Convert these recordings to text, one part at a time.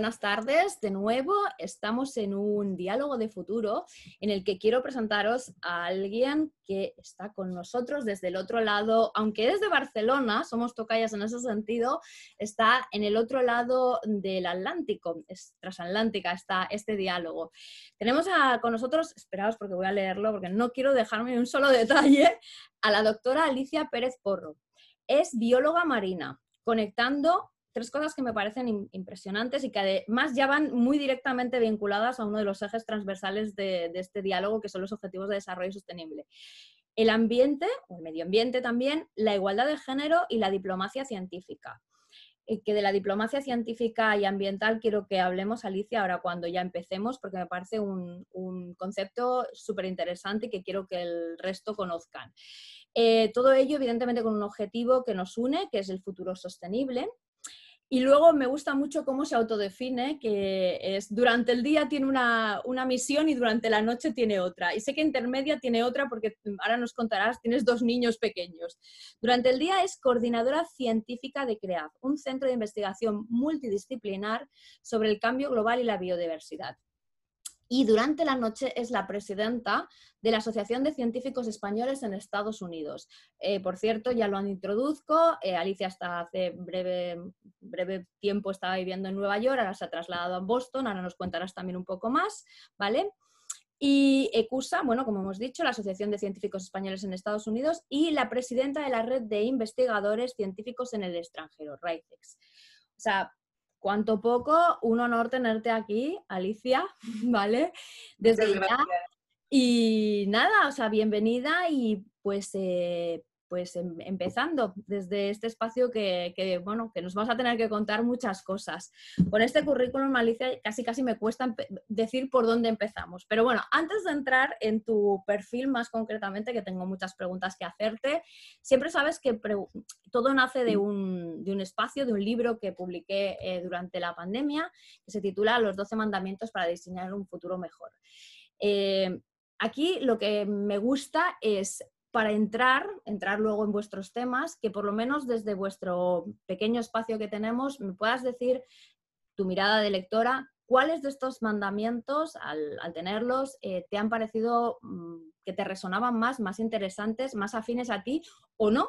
buenas tardes. De nuevo, estamos en un diálogo de futuro en el que quiero presentaros a alguien que está con nosotros desde el otro lado, aunque desde Barcelona, somos tocayas en ese sentido, está en el otro lado del Atlántico, es transatlántica está este diálogo. Tenemos con nosotros, esperaos porque voy a leerlo porque no quiero dejarme un solo detalle, a la doctora Alicia Pérez Porro. Es bióloga marina, conectando tres cosas que me parecen impresionantes y que además ya van muy directamente vinculadas a uno de los ejes transversales de, este diálogo, que son los objetivos de desarrollo sostenible. El ambiente, o el medio ambiente también, la igualdad de género y la diplomacia científica. Y que de la diplomacia científica y ambiental quiero que hablemos, Alicia, ahora cuando ya empecemos, porque me parece un, concepto súper interesante y que quiero que el resto conozcan. Eh, todo ello, evidentemente, con un objetivo que nos une, que es el futuro sostenible, y luego me gusta mucho cómo se autodefine, que es durante el día tiene una, misión y durante la noche tiene otra. Y sé que intermedia tiene otra porque ahora nos contarás, tienes dos niños pequeños. Durante el día es coordinadora científica de CREAF, un centro de investigación multidisciplinar sobre el cambio global y la biodiversidad y durante la noche es la presidenta de la Asociación de Científicos Españoles en Estados Unidos. Eh, por cierto, ya lo introduzco, eh, Alicia hasta hace breve, breve tiempo estaba viviendo en Nueva York, ahora se ha trasladado a Boston, ahora nos contarás también un poco más, ¿vale? Y ECUSA, bueno, como hemos dicho, la Asociación de Científicos Españoles en Estados Unidos y la presidenta de la Red de Investigadores Científicos en el Extranjero, RICEX. O sea, cuanto poco, un honor tenerte aquí, Alicia, ¿vale? Desde ya. Y nada, o sea, bienvenida y pues eh, pues em, empezando desde este espacio que, bueno, que nos vamos a tener que contar muchas cosas. Con este currículum, Alicia, casi casi me cuesta decir por dónde empezamos. Pero bueno, antes de entrar en tu perfil más concretamente, que tengo muchas preguntas que hacerte, siempre sabes que todo nace de un, espacio, de un libro que publiqué eh, durante la pandemia, que se titula Los 12 mandamientos para diseñar un futuro mejor. Eh, aquí lo que me gusta es para entrar, entrar luego en vuestros temas, que por lo menos desde vuestro pequeño espacio que tenemos me puedas decir tu mirada de lectora, cuáles de estos mandamientos, al, tenerlos, eh, te han parecido mm, que te resonaban más, más interesantes, más afines a ti o no,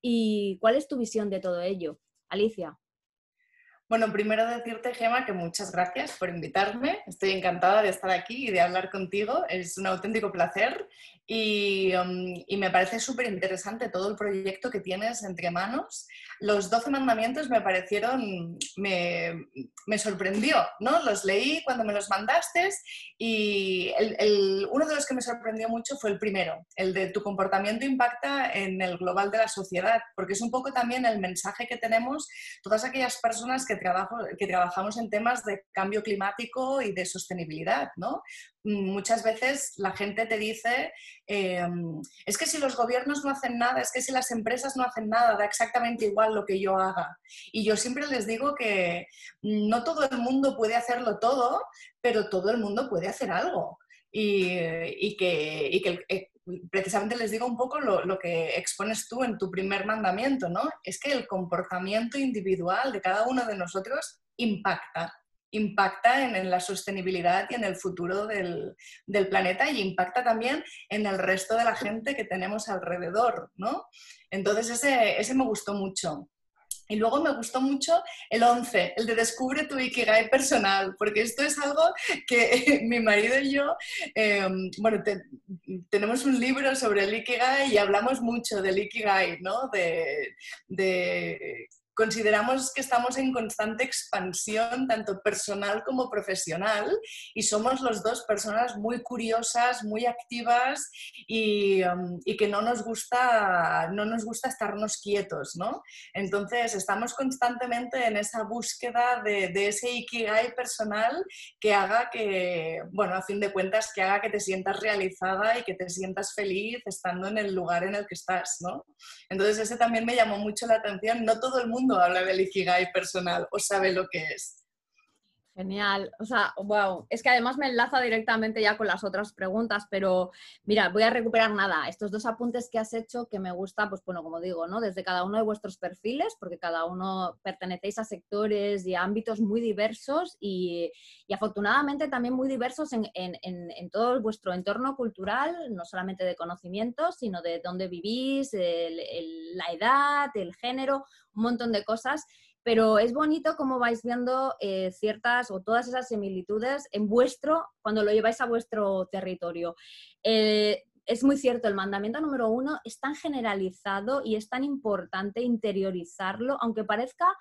y cuál es tu visión de todo ello. Alicia. Bueno, primero decirte, Gema, que muchas gracias por invitarme. Estoy encantada de estar aquí y de hablar contigo. Es un auténtico placer Um, y, me parece súper interesante todo el proyecto que tienes entre manos. Los 12 mandamientos me parecieron, me, me sorprendió, ¿no? Los leí cuando me los mandaste y el, uno de los que me sorprendió mucho fue el primero, el de tu comportamiento impacta en el global de la sociedad, porque es un poco también el mensaje que tenemos todas aquellas personas que, trabajamos en temas de cambio climático y de sostenibilidad, ¿no? muchas veces la gente te dice, em, es que si los gobiernos no hacen nada, es que si las empresas no hacen nada, da exactamente igual lo que yo haga. Y yo siempre les digo que no todo el mundo puede hacerlo todo, pero todo el mundo puede hacer algo. Y, que, eh, precisamente les digo un poco lo, lo, que expones tú en tu primer mandamiento, ¿no? Es que el comportamiento individual de cada uno de nosotros impacta impacta en, la sostenibilidad y en el futuro del, planeta y impacta también en el resto de la gente que tenemos alrededor, ¿no? Entonces ese, ese me gustó mucho. Y luego me gustó mucho el 11, el de descubre tu Ikigai personal, porque esto es algo que mi marido y yo, em, bueno, tenemos un libro sobre el Ikigai y hablamos mucho del Ikigai, ¿no? De, de consideramos que estamos en constante expansión, tanto personal como profesional, y somos los dos personas muy curiosas, muy activas y, um, que no nos, gusta, no nos gusta estarnos quietos, ¿no? Entonces, estamos constantemente en esa búsqueda de, de, ese ikigai personal que haga que, bueno, a fin de cuentas, que haga que te sientas realizada y que te sientas feliz estando en el lugar en el que estás, ¿no? Entonces, ese también me llamó mucho la atención. No todo el mundo habla del Ikigai personal o sabe lo que es. Genial. O sea, wow. Es que además me enlaza directamente ya con las otras preguntas, pero mira, voy a recuperar nada. Estos dos apuntes que has hecho que me gusta, pues bueno, como digo, ¿no? Desde cada uno de vuestros perfiles, porque cada uno pertenecéis a sectores y a ámbitos muy diversos y, afortunadamente también muy diversos en, todo vuestro entorno cultural, no solamente de conocimientos, sino de dónde vivís, la edad, el género, un montón de cosas pero es bonito cómo vais viendo eh, ciertas o todas esas similitudes en vuestro, cuando lo lleváis a vuestro territorio. Eh, es muy cierto, el mandamiento número uno es tan generalizado y es tan importante interiorizarlo, aunque parezca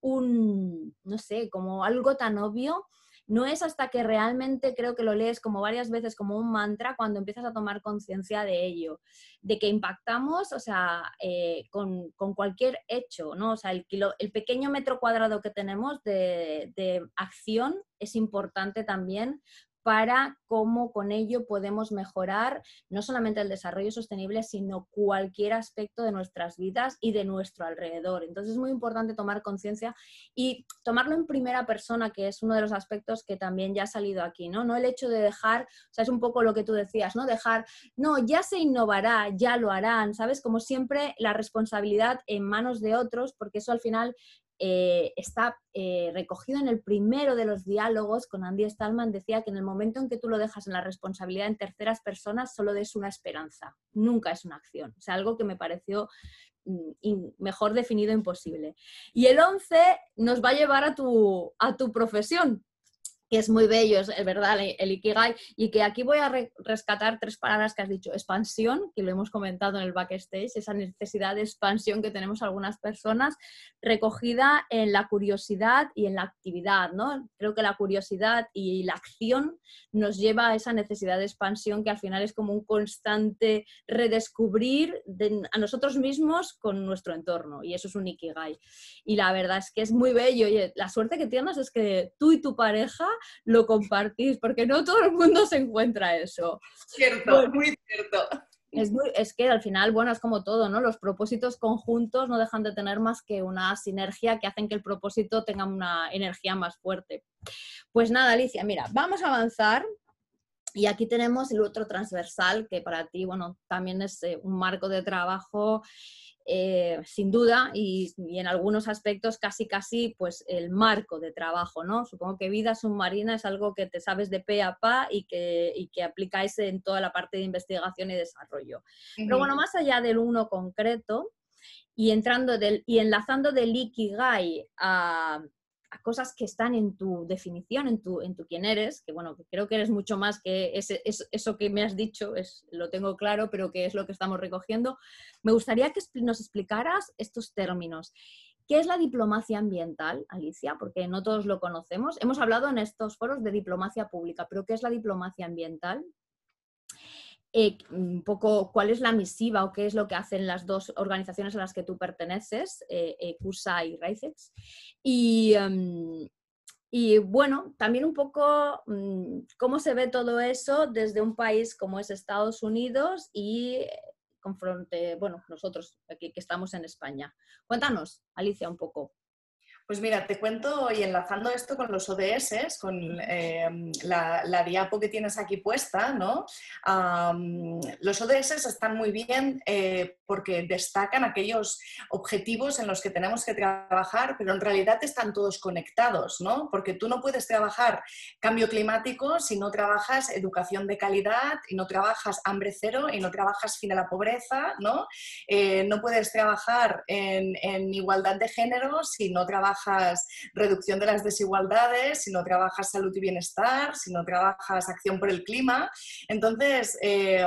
un, no sé, como algo tan obvio, no es hasta que realmente creo que lo lees como varias veces como un mantra cuando empiezas a tomar conciencia de ello, de que impactamos, o sea, eh, con, cualquier hecho, ¿no? O sea, el, el pequeño metro cuadrado que tenemos de, de acción es importante también para cómo con ello podemos mejorar no solamente el desarrollo sostenible, sino cualquier aspecto de nuestras vidas y de nuestro alrededor. Entonces es muy importante tomar conciencia y tomarlo en primera persona, que es uno de los aspectos que también ya ha salido aquí, ¿no? No el hecho de dejar, o sea, es un poco lo que tú decías, ¿no? Dejar, no, ya se innovará, ya lo harán, ¿sabes? Como siempre, la responsabilidad en manos de otros, porque eso al final eh, está eh, recogido en el primero de los diálogos con Andy Stallman, decía que en el momento en que tú lo dejas en la responsabilidad en terceras personas, solo es una esperanza, nunca es una acción. O sea, algo que me pareció mm, mejor definido imposible. Y el 11 nos va a llevar a tu, a tu profesión, que es muy bello, es verdad, el Ikigai, y que aquí voy a rescatar tres palabras que has dicho. Expansión, que lo hemos comentado en el backstage, esa necesidad de expansión que tenemos algunas personas, recogida en la curiosidad y en la actividad, ¿no? Creo que la curiosidad y la acción nos lleva a esa necesidad de expansión que al final es como un constante redescubrir a nosotros mismos con nuestro entorno, y eso es un Ikigai. Y la verdad es que es muy bello, y la suerte que tienes es que tú y tu pareja lo compartís, porque no todo el mundo se encuentra eso. Cierto, muy cierto. Es, es, que al final, bueno, es como todo, ¿no? Los propósitos conjuntos no dejan de tener más que una sinergia que hacen que el propósito tenga una energía más fuerte. Pues nada, Alicia, mira, vamos a avanzar. Y aquí tenemos el otro transversal, que para ti, bueno, también es eh, un marco de trabajo eh, sin duda, y, en algunos aspectos casi casi pues el marco de trabajo, ¿no? Supongo que vida submarina es algo que te sabes de pe a pa y que, y que aplicáis en toda la parte de investigación y desarrollo. Pero bueno, más allá del uno concreto y entrando del, y enlazando del Ikigai a, a cosas que están en tu definición, en tu, en tu quién eres, que bueno, creo que eres mucho más que eso que me has dicho, es, lo tengo claro, pero que es lo que estamos recogiendo. Me gustaría que nos explicaras estos términos. ¿Qué es la diplomacia ambiental, Alicia? Porque no todos lo conocemos. Hemos hablado en estos foros de diplomacia pública, pero ¿qué es la diplomacia ambiental? Eh, un poco cuál es la misiva o qué es lo que hacen las dos organizaciones a las que tú perteneces, eh, eh CUSA y RAICEX. Y, em, y, bueno, también un poco mm, cómo se ve todo eso desde un país como es Estados Unidos y confronte, bueno, nosotros aquí que estamos en España. Cuéntanos, Alicia, un poco. Pues mira, te cuento y enlazando esto con los ODS, con em, la, diapo que tienes aquí puesta, ¿no? los ODS están muy bien eh, porque destacan aquellos objetivos en los que tenemos que trabajar, pero en realidad están todos conectados, ¿no? Porque tú no puedes trabajar cambio climático si no trabajas educación de calidad y no trabajas hambre cero y no trabajas fin a la pobreza, ¿no? Eh, no puedes trabajar en, en igualdad de género si no trabajas reducción de las desigualdades, si no trabajas salud y bienestar, si no trabajas acción por el clima. Entonces, eh,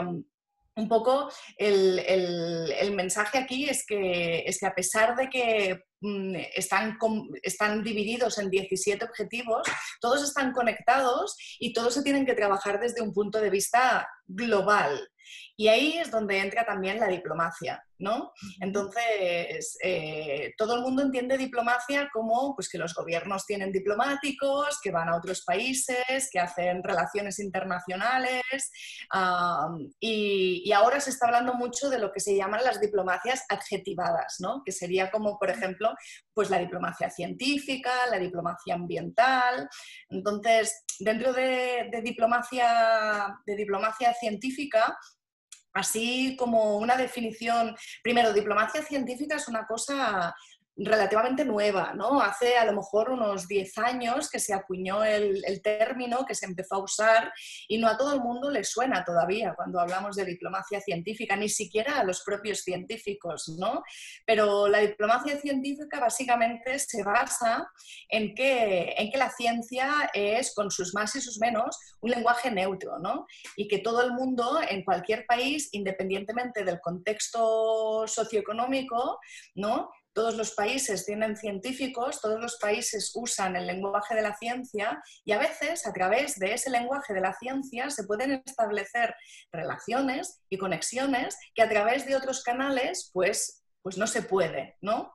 un poco el, mensaje aquí es que, es que a pesar de que mm, están, están divididos en 17 objetivos, todos están conectados y todos se tienen que trabajar desde un punto de vista global. Y ahí es donde entra también la diplomacia, ¿no? Entonces, eh, todo el mundo entiende diplomacia como pues, que los gobiernos tienen diplomáticos, que van a otros países, que hacen relaciones internacionales, y, ahora se está hablando mucho de lo que se llaman las diplomacias adjetivadas, ¿no? Que sería como, por ejemplo, pues la diplomacia científica, la diplomacia ambiental. Entonces, dentro de, diplomacia, de diplomacia científica, así como una definición, primero, diplomacia científica es una cosa relativamente nueva, ¿no? Hace a lo mejor unos 10 años que se acuñó el, término, que se empezó a usar y no a todo el mundo le suena todavía cuando hablamos de diplomacia científica, ni siquiera a los propios científicos, ¿no? Pero la diplomacia científica básicamente se basa en que, en que la ciencia es, con sus más y sus menos, un lenguaje neutro, ¿no? Y que todo el mundo, en cualquier país, independientemente del contexto socioeconómico, ¿no? Todos los países tienen científicos, todos los países usan el lenguaje de la ciencia y a veces a través de ese lenguaje de la ciencia se pueden establecer relaciones y conexiones que a través de otros canales pues, pues no se puede, ¿no?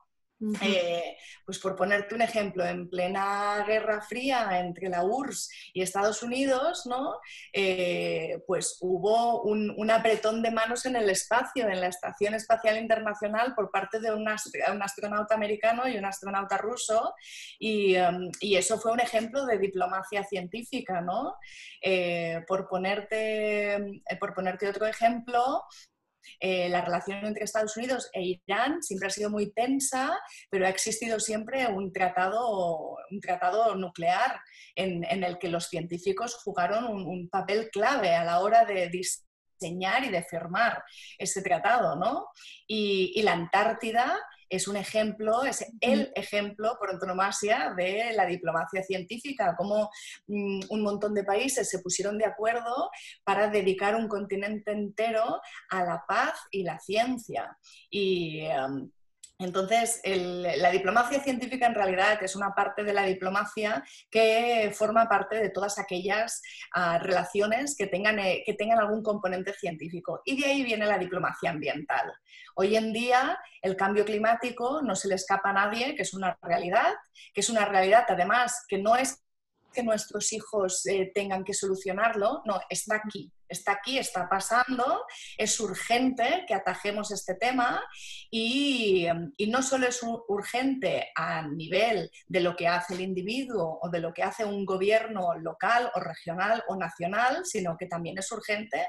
Eh, pues por ponerte un ejemplo, en plena Guerra Fría entre la URSS y Estados Unidos, ¿no? Eh, pues hubo un, apretón de manos en el espacio, en la Estación Espacial Internacional, por parte de un, astronauta americano y un astronauta ruso, em, y, eso fue un ejemplo de diplomacia científica, ¿no? Eh, por, ponerte, por ponerte otro ejemplo, eh, la relación entre Estados Unidos e Irán siempre ha sido muy tensa, pero ha existido siempre un tratado, un tratado nuclear en, el que los científicos jugaron un, papel clave a la hora de diseñar y de firmar ese tratado, ¿no? y la Antártida es un ejemplo, es el ejemplo por antonomasia de la diplomacia científica, cómo mm, un montón de países se pusieron de acuerdo para dedicar un continente entero a la paz y la ciencia. Y, em, entonces, la diplomacia científica en realidad es una parte de la diplomacia que forma parte de todas aquellas ah, relaciones que tengan, eh, que tengan algún componente científico. Y de ahí viene la diplomacia ambiental. Hoy en día, el cambio climático no se le escapa a nadie, que es una realidad, que es una realidad además que no es que nuestros hijos eh, tengan que solucionarlo, no, está aquí, está aquí, está pasando, es urgente que atajemos este tema y, no solo es urgente a nivel de lo que hace el individuo o de lo que hace un gobierno local o regional o nacional, sino que también es urgente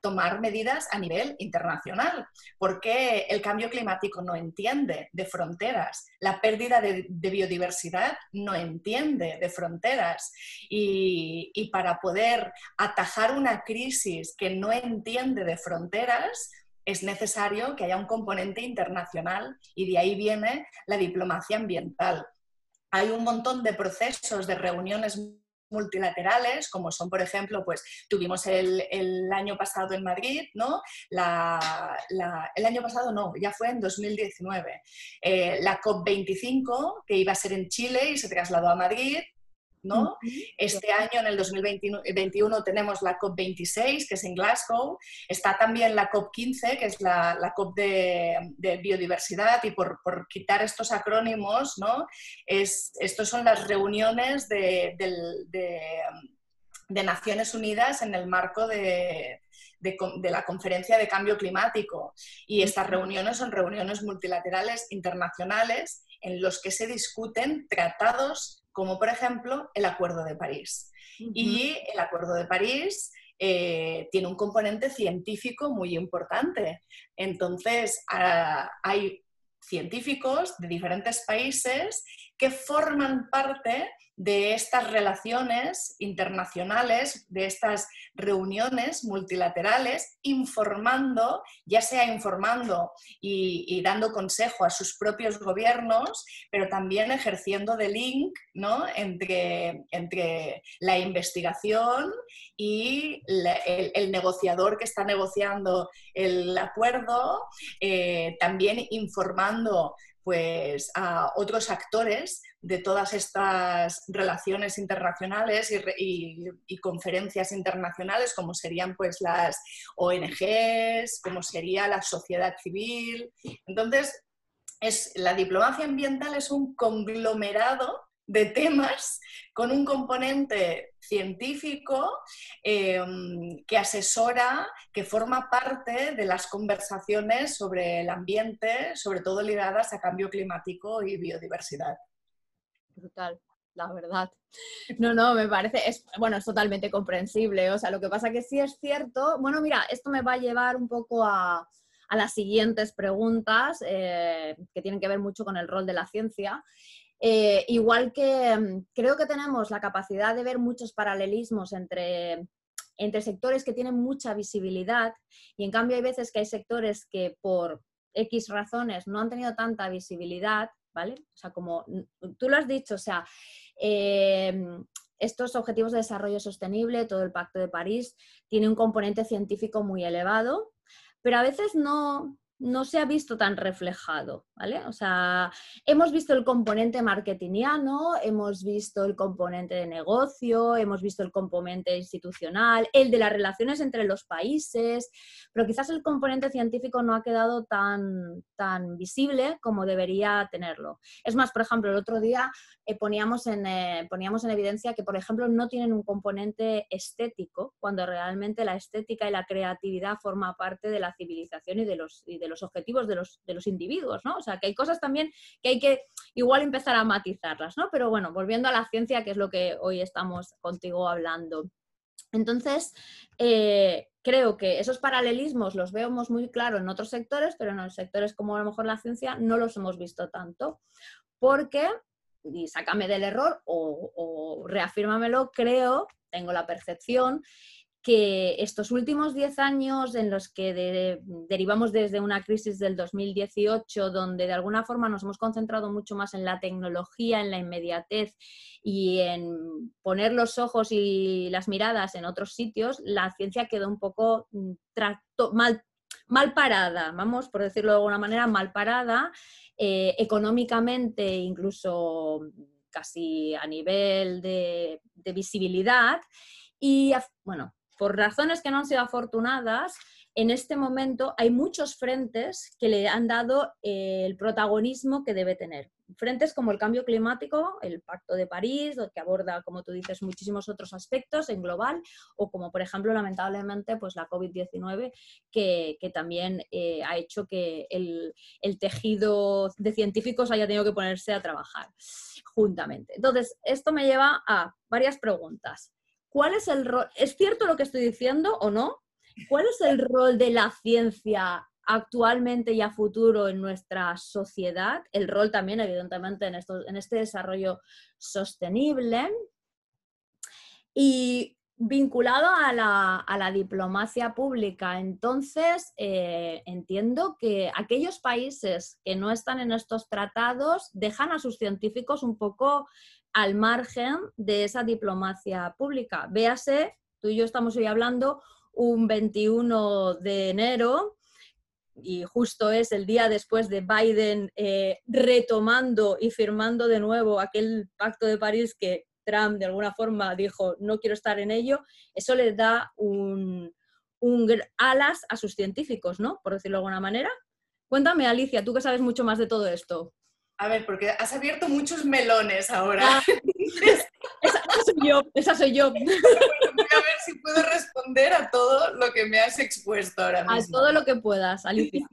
tomar medidas a nivel internacional, porque el cambio climático no entiende de fronteras, la pérdida de, biodiversidad no entiende de fronteras. Y, y para poder atajar una crisis que no entiende de fronteras, es necesario que haya un componente internacional y de ahí viene la diplomacia ambiental. Hay un montón de procesos, de reuniones multilaterales, como son, por ejemplo, pues tuvimos el, año pasado en Madrid, ¿no? el año pasado no, ya fue en 2019, eh, la COP25, que iba a ser en Chile y se trasladó a Madrid, este año, en el 2021, tenemos la COP26, que es en Glasgow. Está también la COP15, que es la, COP de, biodiversidad. Y por, quitar estos acrónimos, ¿no? Es, estos son las reuniones de, Naciones Unidas en el marco de, la conferencia de cambio climático. Y estas reuniones son reuniones multilaterales internacionales en los que se discuten tratados como por ejemplo el Acuerdo de París. Y el Acuerdo de París eh, tiene un componente científico muy importante. Entonces, ah, hay científicos de diferentes países que forman parte de estas relaciones internacionales, de estas reuniones multilaterales, informando, ya sea informando y, dando consejo a sus propios gobiernos, pero también ejerciendo de link ¿no? entre, entre la investigación y el, negociador que está negociando el acuerdo, eh, también informando pues, a otros actores de todas estas relaciones internacionales y, conferencias internacionales, como serían pues, las ONGs, como sería la sociedad civil. Entonces, es, la diplomacia ambiental es un conglomerado de temas con un componente científico em, que asesora, que forma parte de las conversaciones sobre el ambiente, sobre todo ligadas a cambio climático y biodiversidad. Brutal la verdad. No, no, me parece, es, bueno, es totalmente comprensible. O sea, lo que pasa que sí es cierto, bueno, mira, esto me va a llevar un poco a, las siguientes preguntas eh, que tienen que ver mucho con el rol de la ciencia. Eh, igual que mm, creo que tenemos la capacidad de ver muchos paralelismos entre, entre sectores que tienen mucha visibilidad y en cambio hay veces que hay sectores que por X razones no han tenido tanta visibilidad, ¿vale? O sea, como tú lo has dicho, o sea, em, estos objetivos de desarrollo sostenible, todo el Pacto de París, tiene un componente científico muy elevado, pero a veces no, no se ha visto tan reflejado, ¿vale? O sea, hemos visto el componente marketingiano, hemos visto el componente de negocio, hemos visto el componente institucional, el de las relaciones entre los países, pero quizás el componente científico no ha quedado tan, tan visible como debería tenerlo. Es más, por ejemplo, el otro día eh, poníamos, en, eh, poníamos en evidencia que, por ejemplo, no tienen un componente estético, cuando realmente la estética y la creatividad forma parte de la civilización y de los los objetivos de los, de los individuos, ¿no? O sea, que hay cosas también que hay que igual empezar a matizarlas, ¿no? Pero bueno, volviendo a la ciencia, que es lo que hoy estamos contigo hablando. Entonces, eh, creo que esos paralelismos los vemos muy claro en otros sectores, pero en los sectores como a lo mejor la ciencia no los hemos visto tanto. Porque, y sácame del error o, o reafírmamelo, creo, tengo la percepción que estos últimos 10 años en los que derivamos desde una crisis del 2018, donde de alguna forma nos hemos concentrado mucho más en la tecnología, en la inmediatez y en poner los ojos y las miradas en otros sitios, la ciencia quedó un poco mm, mal, mal parada, vamos, por decirlo de alguna manera, mal parada, eh, económicamente, incluso casi a nivel de, de visibilidad. Y bueno, por razones que no han sido afortunadas, en este momento hay muchos frentes que le han dado eh, el protagonismo que debe tener. Frentes como el cambio climático, el Pacto de París, que aborda, como tú dices, muchísimos otros aspectos en global, o como, por ejemplo, lamentablemente, pues la COVID-19, que, también eh, ha hecho que el, el tejido de científicos haya tenido que ponerse a trabajar juntamente. Entonces, esto me lleva a varias preguntas. ¿Cuál es el rol? ¿Es cierto lo que estoy diciendo o no? ¿Cuál es el rol de la ciencia actualmente y a futuro en nuestra sociedad? El rol también, evidentemente, en, en este desarrollo sostenible. Y vinculado a la, diplomacia pública, entonces eh, entiendo que aquellos países que no están en estos tratados dejan a sus científicos un poco al margen de esa diplomacia pública. Véase, tú y yo estamos hoy hablando un 21 de enero y justo es el día después de Biden eh, retomando y firmando de nuevo aquel pacto de París que Trump de alguna forma dijo no quiero estar en ello, eso le da un, un alas a sus científicos, ¿no? Por decirlo de alguna manera. Cuéntame, Alicia, tú que sabes mucho más de todo esto. A ver, porque has abierto muchos melones ahora. Ah, esa, soy yo, esa soy yo. voy a ver si puedo responder a todo lo que me has expuesto ahora mismo. A todo lo que puedas, Alicia.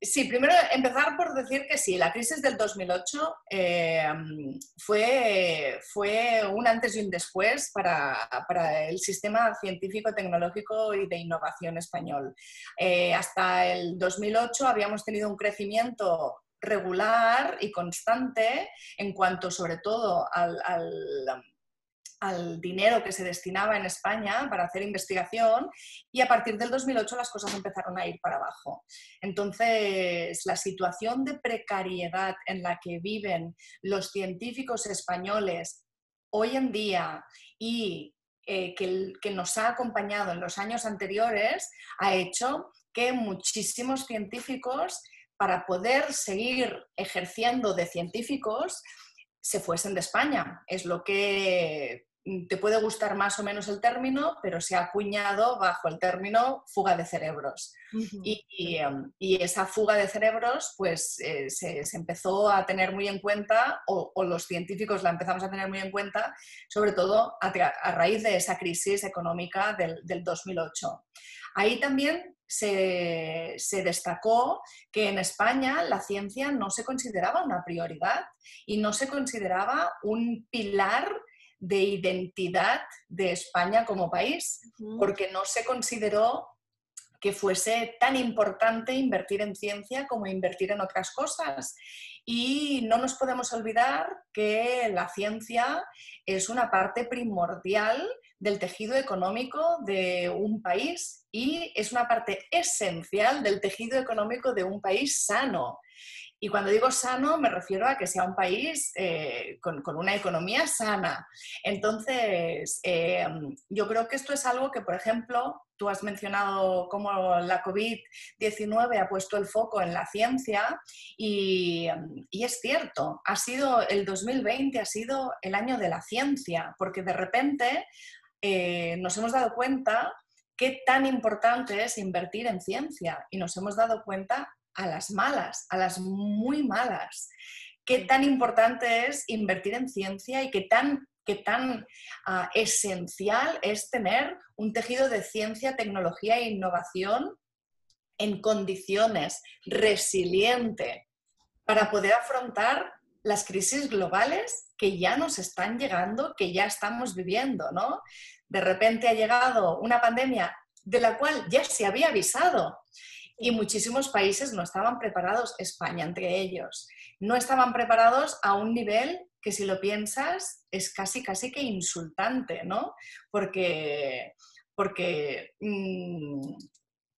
sí, primero empezar por decir que sí, la crisis del 2008 eh, fue, fue un antes y un después para, para el sistema científico, tecnológico y de innovación español. Eh, hasta el 2008 habíamos tenido un crecimiento regular y constante en cuanto sobre todo al, dinero que se destinaba en España para hacer investigación y a partir del 2008 las cosas empezaron a ir para abajo. Entonces, la situación de precariedad en la que viven los científicos españoles hoy en día y eh, que, que nos ha acompañado en los años anteriores ha hecho que muchísimos científicos para poder seguir ejerciendo de científicos, se fuesen de España. Es lo que Mm, te puede gustar más o menos el término, pero se ha acuñado bajo el término fuga de cerebros. Em, y, esa fuga de cerebros, pues eh, se, empezó a tener muy en cuenta, o, los científicos la empezamos a tener muy en cuenta, sobre todo a, raíz de esa crisis económica del, 2008. Ahí también se, se, destacó que en España la ciencia no se consideraba una prioridad y no se consideraba un pilar de identidad de España como país, porque no se consideró que fuese tan importante invertir en ciencia como invertir en otras cosas. Y no nos podemos olvidar que la ciencia es una parte primordial del tejido económico de un país y es una parte esencial del tejido económico de un país sano. Y cuando digo sano, me refiero a que sea un país eh, con, una economía sana. Entonces, eh, yo creo que esto es algo que, por ejemplo, tú has mencionado cómo la COVID-19 ha puesto el foco en la ciencia y, es cierto, ha sido el 2020, ha sido el año de la ciencia, porque de repente eh, nos hemos dado cuenta qué tan importante es invertir en ciencia y nos hemos dado cuenta a las malas, a las muy malas. Qué tan importante es invertir en ciencia y qué tan, qué tan ah, esencial es tener un tejido de ciencia, tecnología e innovación en condiciones resiliente para poder afrontar las crisis globales que ya nos están llegando, que ya estamos viviendo, ¿no? De repente ha llegado una pandemia de la cual ya se había avisado y muchísimos países no estaban preparados, España entre ellos, no estaban preparados a un nivel que si lo piensas es casi, casi que insultante, ¿no? Porque, porque mm,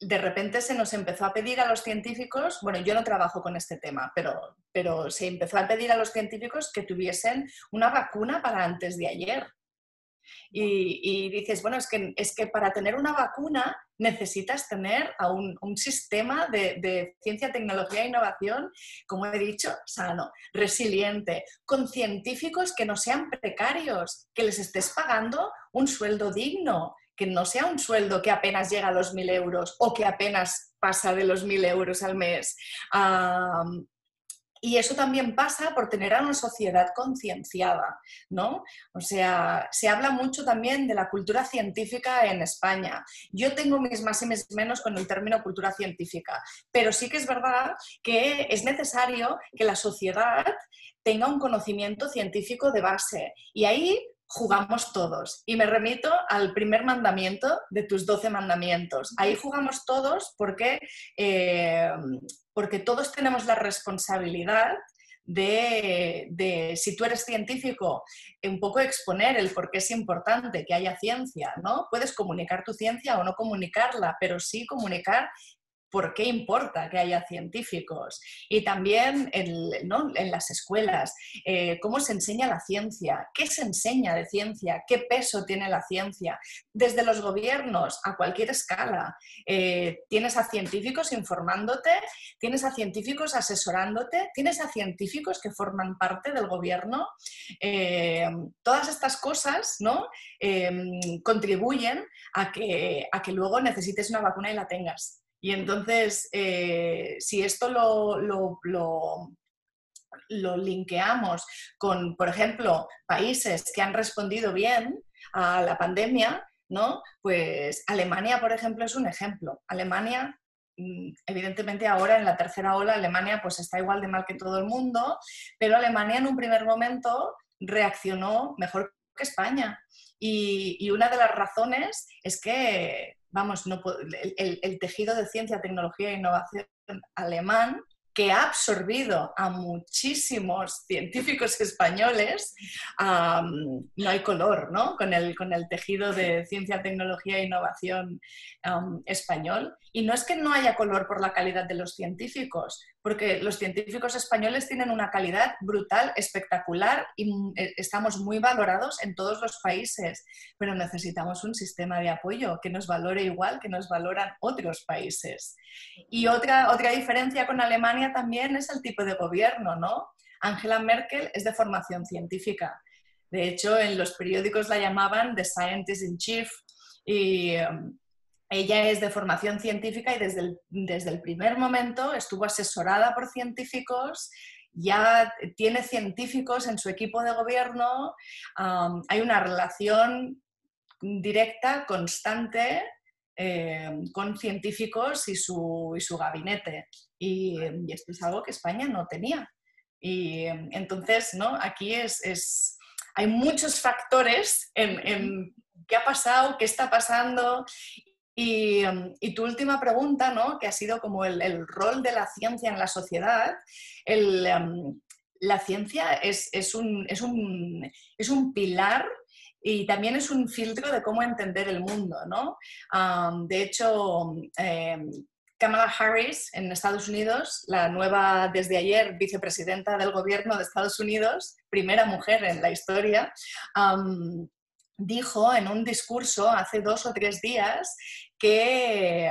de repente se nos empezó a pedir a los científicos, bueno, yo no trabajo con este tema, pero, pero se empezó a pedir a los científicos que tuviesen una vacuna para antes de ayer. Y, dices, bueno, es que, es que para tener una vacuna necesitas tener a un, sistema de, de, ciencia, tecnología e innovación, como he dicho, sano, resiliente, con científicos que no sean precarios, que les estés pagando un sueldo digno, que no sea un sueldo que apenas llega a los mil euros o que apenas pasa de los mil euros al mes. Y eso también pasa por tener a una sociedad concienciada, ¿no? O sea, se habla mucho también de la cultura científica en España. Yo tengo mis más y mis menos con el término cultura científica, pero sí que es verdad que es necesario que la sociedad tenga un conocimiento científico de base. Y ahí jugamos todos. Y me remito al primer mandamiento de tus doce mandamientos. Ahí jugamos todos porque eh, porque todos tenemos la responsabilidad de, si tú eres científico, un poco exponer el por qué es importante que haya ciencia, ¿no? Puedes comunicar tu ciencia o no comunicarla, pero sí comunicar por qué importa que haya científicos. Y también en, las escuelas, eh, cómo se enseña la ciencia, qué se enseña de ciencia, qué peso tiene la ciencia. Desde los gobiernos a cualquier escala, eh, tienes a científicos informándote, tienes a científicos asesorándote, tienes a científicos que forman parte del gobierno. Eh, todas estas cosas ¿no? contribuyen a que, a que luego necesites una vacuna y la tengas. Y entonces, eh, si esto lo, lo, lo, linkeamos con, por ejemplo, países que han respondido bien a la pandemia, ¿no? Pues Alemania, por ejemplo, es un ejemplo. Alemania mm, evidentemente ahora en la tercera ola Alemania pues está igual de mal que todo el mundo, pero Alemania en un primer momento reaccionó mejor que España. Y, y una de las razones es que vamos, el, tejido de ciencia, tecnología e innovación alemán que ha absorbido a muchísimos científicos españoles, no hay color ¿no? Con, el, con el tejido de ciencia, tecnología e innovación español. Y no es que no haya color por la calidad de los científicos, porque los científicos españoles tienen una calidad brutal, espectacular y eh, estamos muy valorados en todos los países, pero necesitamos un sistema de apoyo que nos valore igual que nos valoran otros países. Y otra, otra diferencia con Alemania también es el tipo de gobierno, ¿no? Angela Merkel es de formación científica. De hecho, en los periódicos la llamaban The Scientist in Chief y um, ella es de formación científica y desde el, desde el primer momento estuvo asesorada por científicos ya tiene científicos en su equipo de gobierno, hay una relación directa, constante, eh, con científicos y su, y su gabinete. Y, esto es algo que España no tenía. Y entonces, ¿no? Aquí es, es hay muchos factores en, qué ha pasado, qué está pasando. Y, y tu última pregunta, ¿no? que ha sido como el, rol de la ciencia en la sociedad, um, la ciencia es, un, es, un, es, un, pilar y también es un filtro de cómo entender el mundo. ¿no? De hecho, eh, Kamala Harris en Estados Unidos, la nueva desde ayer vicepresidenta del gobierno de Estados Unidos, primera mujer en la historia, dijo en un discurso hace dos o tres días que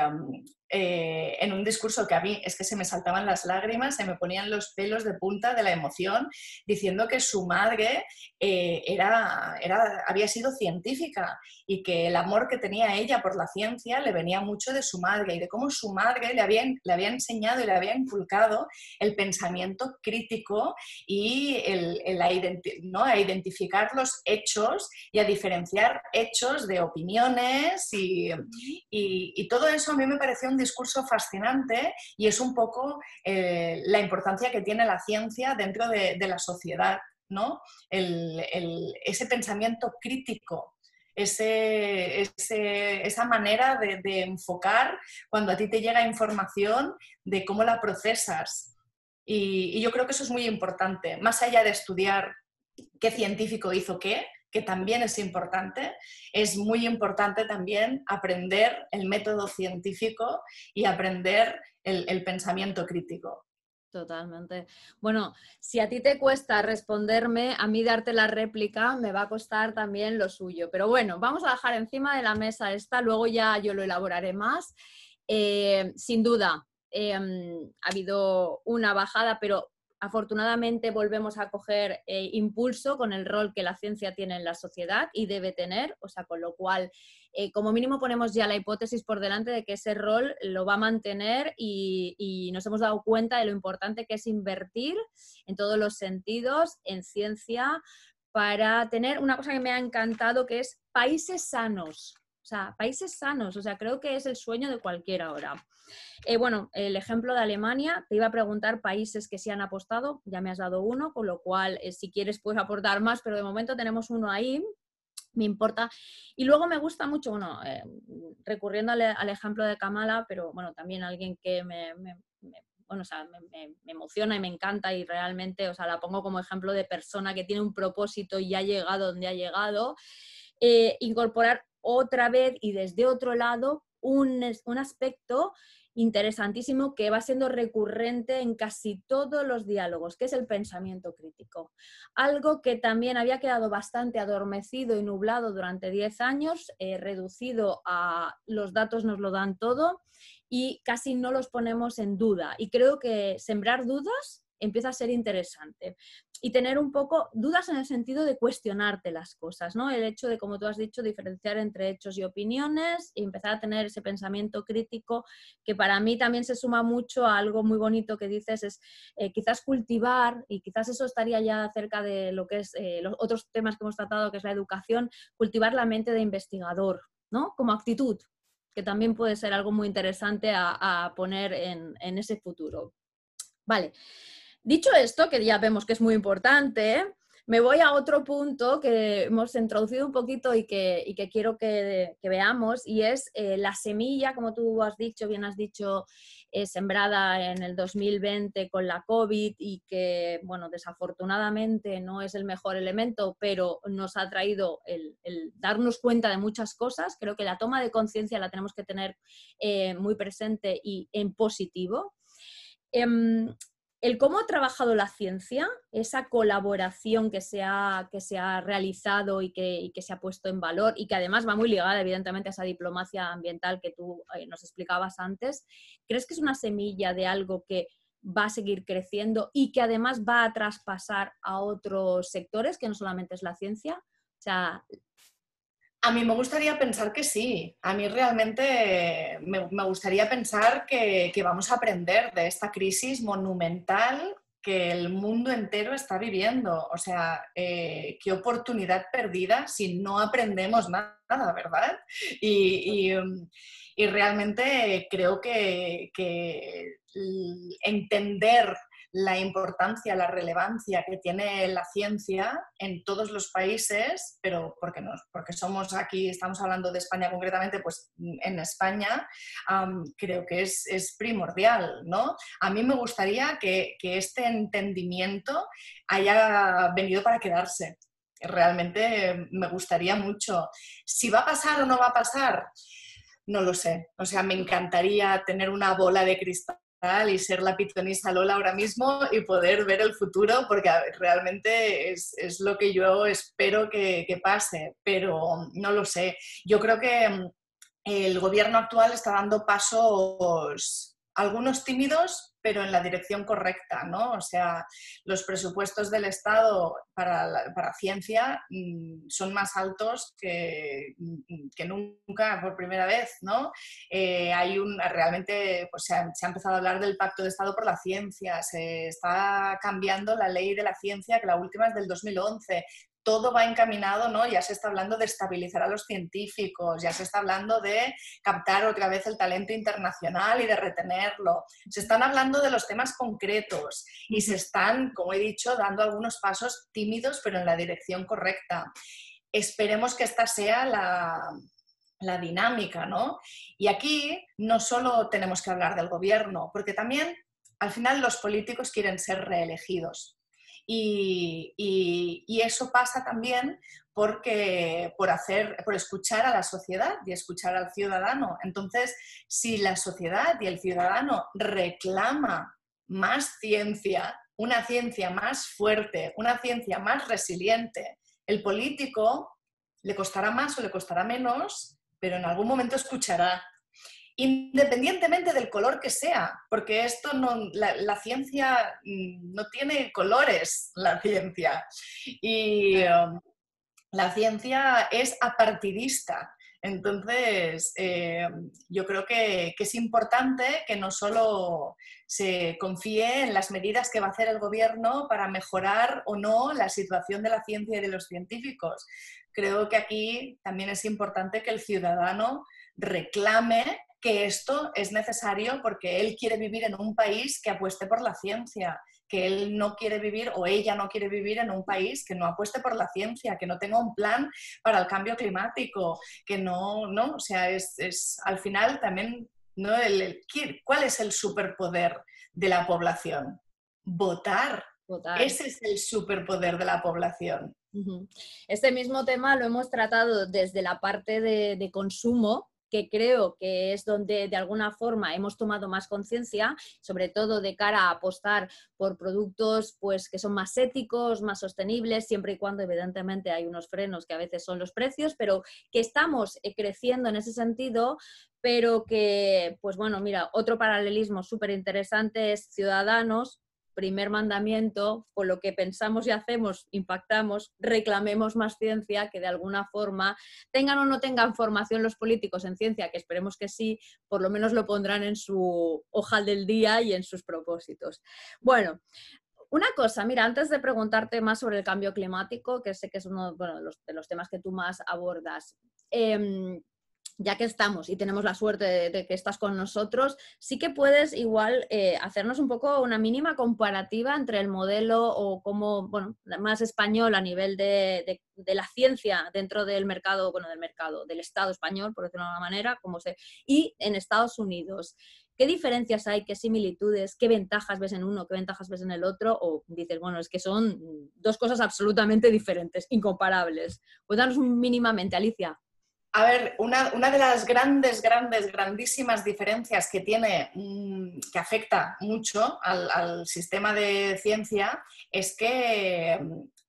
eh, en un discurso que a mí es que se me saltaban las lágrimas, se me ponían los pelos de punta de la emoción, diciendo que su madre eh, era, era, había sido científica y que el amor que tenía ella por la ciencia le venía mucho de su madre y de cómo su madre le había, le había enseñado y le había inculcado el pensamiento crítico y el, el a, ¿no? a, identificar los hechos y a diferenciar hechos de opiniones y, y, y todo eso a mí me pareció un discurso fascinante y es un poco eh, la importancia que tiene la ciencia dentro de, la sociedad, ¿no? Ese pensamiento crítico, ese, esa manera de, enfocar cuando a ti te llega información de cómo la procesas. Y yo creo que eso es muy importante, más allá de estudiar qué científico hizo qué, que también es importante, es muy importante también aprender el método científico y aprender el, pensamiento crítico. Totalmente. Bueno, si a ti te cuesta responderme, a mí darte la réplica me va a costar también lo suyo. Pero bueno, vamos a dejar encima de la mesa esta, luego ya yo lo elaboraré más. Eh, sin duda, eh, ha habido una bajada, pero afortunadamente volvemos a coger eh, impulso con el rol que la ciencia tiene en la sociedad y debe tener, o sea, con lo cual, eh, como mínimo ponemos ya la hipótesis por delante de que ese rol lo va a mantener y, y, nos hemos dado cuenta de lo importante que es invertir en todos los sentidos en ciencia para tener una cosa que me ha encantado que es países sanos. O sea, países sanos, o sea, creo que es el sueño de cualquiera ahora. Eh, bueno, el ejemplo de Alemania, te iba a preguntar países que se han apostado, ya me has dado uno, con lo cual, eh, si quieres, puedes aportar más, pero de momento tenemos uno ahí, me importa. Y luego me gusta mucho, bueno, eh, recurriendo al, al, ejemplo de Kamala, pero bueno, también alguien que me, bueno, o sea, me, emociona y me encanta y realmente, o sea, la pongo como ejemplo de persona que tiene un propósito y ha llegado donde ha llegado. Incorporar otra vez y desde otro lado un, un aspecto interesantísimo que va siendo recurrente en casi todos los diálogos, que es el pensamiento crítico. Algo que también había quedado bastante adormecido y nublado durante 10 años, eh, reducido a los datos nos lo dan todo y casi no los ponemos en duda. Y creo que sembrar dudas empieza a ser interesante. Y tener un poco dudas en el sentido de cuestionarte las cosas, ¿no? El hecho de, como tú has dicho, diferenciar entre hechos y opiniones y empezar a tener ese pensamiento crítico que para mí también se suma mucho a algo muy bonito que dices, es eh, quizás cultivar, y quizás eso estaría ya cerca de lo que es eh, los otros temas que hemos tratado, que es la educación, cultivar la mente de investigador, ¿no? Como actitud, que también puede ser algo muy interesante a, poner en ese futuro. Vale. Dicho esto, que ya vemos que es muy importante, me voy a otro punto que hemos introducido un poquito y que, quiero que, veamos, y es eh, la semilla, como tú has dicho, bien has dicho, eh, sembrada en el 2020 con la COVID y que, bueno, desafortunadamente no es el mejor elemento, pero nos ha traído el, darnos cuenta de muchas cosas. Creo que la toma de conciencia la tenemos que tener eh, muy presente y en positivo Em, el cómo ha trabajado la ciencia, esa colaboración que se ha, que se ha realizado y que, que, se ha puesto en valor y que además va muy ligada evidentemente a esa diplomacia ambiental que tú eh, nos explicabas antes, ¿crees que es una semilla de algo que va a seguir creciendo y que además va a traspasar a otros sectores que no solamente es la ciencia? O sea, a mí me gustaría pensar que sí. A mí realmente me, gustaría pensar que, vamos a aprender de esta crisis monumental que el mundo entero está viviendo. O sea, eh, qué oportunidad perdida si no aprendemos nada, ¿verdad? Y, realmente creo que, que entender la importancia, la relevancia que tiene la ciencia en todos los países, pero porque, nos, porque somos aquí, estamos hablando de España concretamente, pues en España creo que es, es, primordial, ¿no? A mí me gustaría que, que este entendimiento haya venido para quedarse. Realmente me gustaría mucho. Si va a pasar o no va a pasar, no lo sé. O sea, me encantaría tener una bola de cristal y ser la pitonisa Lola ahora mismo y poder ver el futuro, porque realmente es, es lo que yo espero que, que, pase, pero no lo sé. Yo creo que mm, el gobierno actual está dando pasos, algunos tímidos, pero en la dirección correcta, ¿no? O sea, los presupuestos del Estado para, para ciencia mm, son más altos que, mm, que, nunca por primera vez, ¿no? Eh, hay un, realmente pues se ha, se, ha, empezado a hablar del Pacto de Estado por la Ciencia, se está cambiando la ley de la ciencia, que la última es del 2011, todo va encaminado, ¿no? Ya se está hablando de estabilizar a los científicos, ya se está hablando de captar otra vez el talento internacional y de retenerlo. Se están hablando de los temas concretos y se están, como he dicho, dando algunos pasos tímidos, pero en la dirección correcta. Esperemos que esta sea la, la dinámica, ¿no? Y aquí no solo tenemos que hablar del gobierno, porque también al final los políticos quieren ser reelegidos. Y, eso pasa también porque, por, hacer, por escuchar a la sociedad y escuchar al ciudadano. Entonces, si la sociedad y el ciudadano reclama más ciencia, una ciencia más fuerte, una ciencia más resiliente, el político le costará más o le costará menos, pero en algún momento escuchará independientemente del color que sea, porque esto no, la, ciencia mm, no tiene colores, la ciencia. Y um, la ciencia es apartidista. Entonces, eh, yo creo que, que, es importante que no solo se confíe en las medidas que va a hacer el gobierno para mejorar o no la situación de la ciencia y de los científicos. Creo que aquí también es importante que el ciudadano reclame que esto es necesario porque él quiere vivir en un país que apueste por la ciencia, que él no quiere vivir o ella no quiere vivir en un país que no apueste por la ciencia, que no tenga un plan para el cambio climático, que no, no, o sea, es, al final también, ¿no? El, ¿cuál es el superpoder de la población? Votar. Votar. Ese es el superpoder de la población. Este mismo tema lo hemos tratado desde la parte de, de consumo, que creo que es donde de alguna forma hemos tomado más conciencia, sobre todo de cara a apostar por productos pues, que son más éticos, más sostenibles, siempre y cuando evidentemente hay unos frenos que a veces son los precios, pero que estamos eh, creciendo en ese sentido, pero que, pues bueno, mira, otro paralelismo súper interesante es ciudadanos primer mandamiento, con lo que pensamos y hacemos, impactamos, reclamemos más ciencia, que de alguna forma, tengan o no tengan formación los políticos en ciencia, que esperemos que sí, por lo menos lo pondrán en su hoja del día y en sus propósitos. Bueno, una cosa, mira, antes de preguntarte más sobre el cambio climático, que sé que es uno de, los, temas que tú más abordas, em, ya que estamos y tenemos la suerte de, que estás con nosotros, sí que puedes igual eh, hacernos un poco una mínima comparativa entre el modelo o como, bueno, más español a nivel de, la ciencia dentro del mercado, bueno, del mercado, del Estado español, por decirlo de alguna manera, como se, y en Estados Unidos. ¿Qué diferencias hay? ¿Qué similitudes? ¿Qué ventajas ves en uno? ¿Qué ventajas ves en el otro? O dices, bueno, es que son dos cosas absolutamente diferentes, incomparables. Cuéntanos mínimamente, Alicia. A ver, una, de las grandes, grandes, grandísimas diferencias que tiene, mm, que afecta mucho al, sistema de ciencia, es que,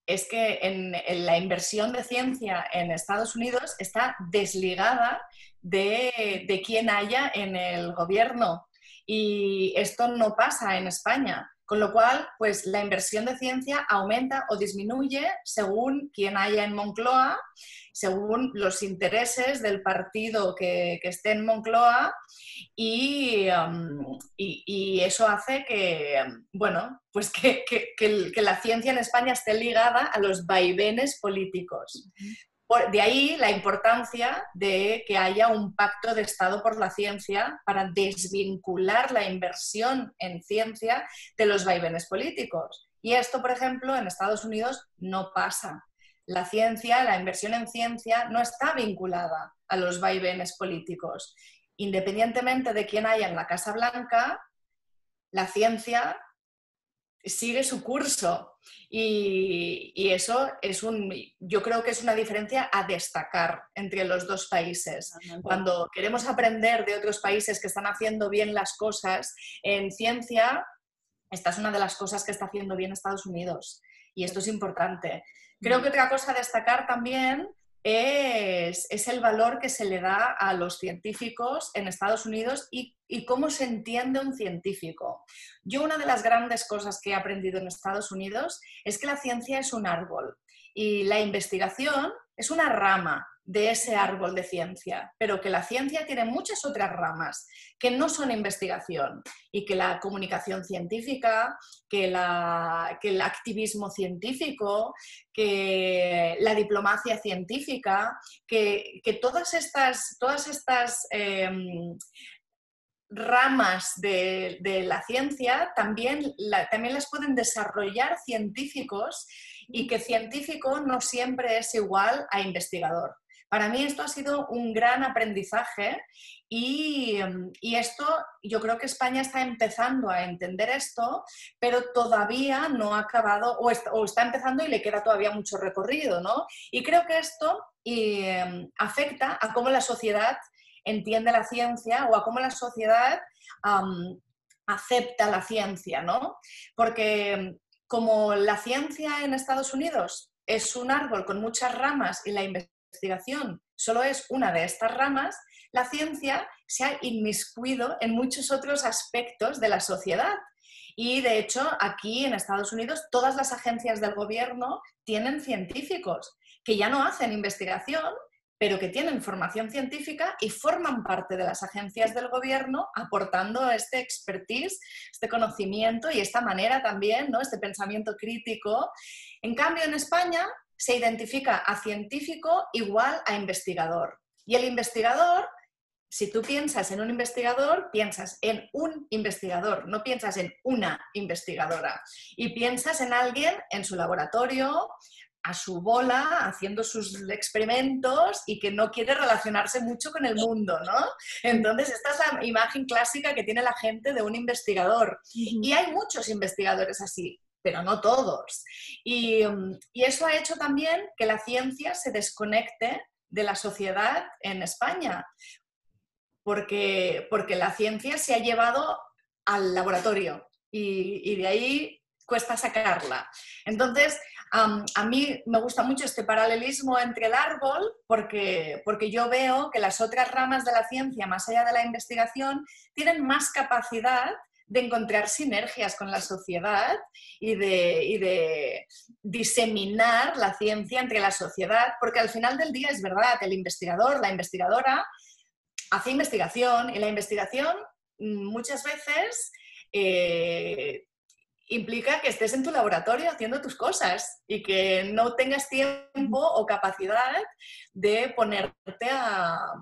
es que la inversión de ciencia en Estados Unidos está desligada de, de quién haya en el gobierno. Y esto no pasa en España. Con lo cual, pues la inversión de ciencia aumenta o disminuye según quién haya en Moncloa, según los intereses del partido que, esté en Moncloa y, um, eso hace que, bueno, pues que, la ciencia en España esté ligada a los vaivenes políticos de ahí la importancia de que haya un pacto de Estado por la ciencia para desvincular la inversión en ciencia de los vaivenes políticos. Y esto, por ejemplo, en Estados Unidos no pasa. La ciencia, la inversión en ciencia no está vinculada a los vaivenes políticos. Independientemente de quién haya en la Casa Blanca, la ciencia sigue su curso. Y, eso es un, yo creo que es una diferencia a destacar entre los dos países. Cuando queremos aprender de otros países que están haciendo bien las cosas en ciencia, esta es una de las cosas que está haciendo bien Estados Unidos. Y esto es importante. Creo que otra cosa a destacar también es, el valor que se le da a los científicos en Estados Unidos y, y, cómo se entiende un científico. Yo una de las grandes cosas que he aprendido en Estados Unidos es que la ciencia es un árbol y la investigación es una rama de ese árbol de ciencia, pero que la ciencia tiene muchas otras ramas que no son investigación y que la comunicación científica, que, el activismo científico, que la diplomacia científica, que, todas estas, todas estas em, ramas de, la ciencia también, también las pueden desarrollar científicos y que científico no siempre es igual a investigador. Para mí esto ha sido un gran aprendizaje y, esto, yo creo que España está empezando a entender esto, pero todavía no ha acabado, o está, empezando y le queda todavía mucho recorrido, ¿no? Y creo que esto em, afecta a cómo la sociedad entiende la ciencia o a cómo la sociedad acepta la ciencia, ¿no? Porque como la ciencia en Estados Unidos es un árbol con muchas ramas y la investigación investigación solo es una de estas ramas, la ciencia se ha inmiscuido en muchos otros aspectos de la sociedad. Y de hecho, aquí en Estados Unidos, todas las agencias del gobierno tienen científicos que ya no hacen investigación, pero que tienen formación científica y forman parte de las agencias del gobierno aportando este expertise, este conocimiento y esta manera también, ¿no? este pensamiento crítico. En cambio, en España se identifica a científico igual a investigador. Y el investigador, si tú piensas en un investigador, piensas en un investigador, no piensas en una investigadora. Y piensas en alguien en su laboratorio, a su bola, haciendo sus experimentos y que no quiere relacionarse mucho con el mundo, ¿no? Entonces, esta es la imagen clásica que tiene la gente de un investigador. Y hay muchos investigadores así pero no todos. Mm, y, eso ha hecho también que la ciencia se desconecte de la sociedad en España, porque, porque la ciencia se ha llevado al laboratorio y, de ahí cuesta sacarla. Entonces, a mí me gusta mucho este paralelismo entre el árbol porque, porque yo veo que las otras ramas de la ciencia, más allá de la investigación, tienen más capacidad de encontrar sinergias con la sociedad y de, de, diseminar la ciencia entre la sociedad, porque al final del día es verdad, el investigador, la investigadora, hace investigación y la investigación mm, muchas veces eh, implica que estés en tu laboratorio haciendo tus cosas y que no tengas tiempo o capacidad de ponerte a,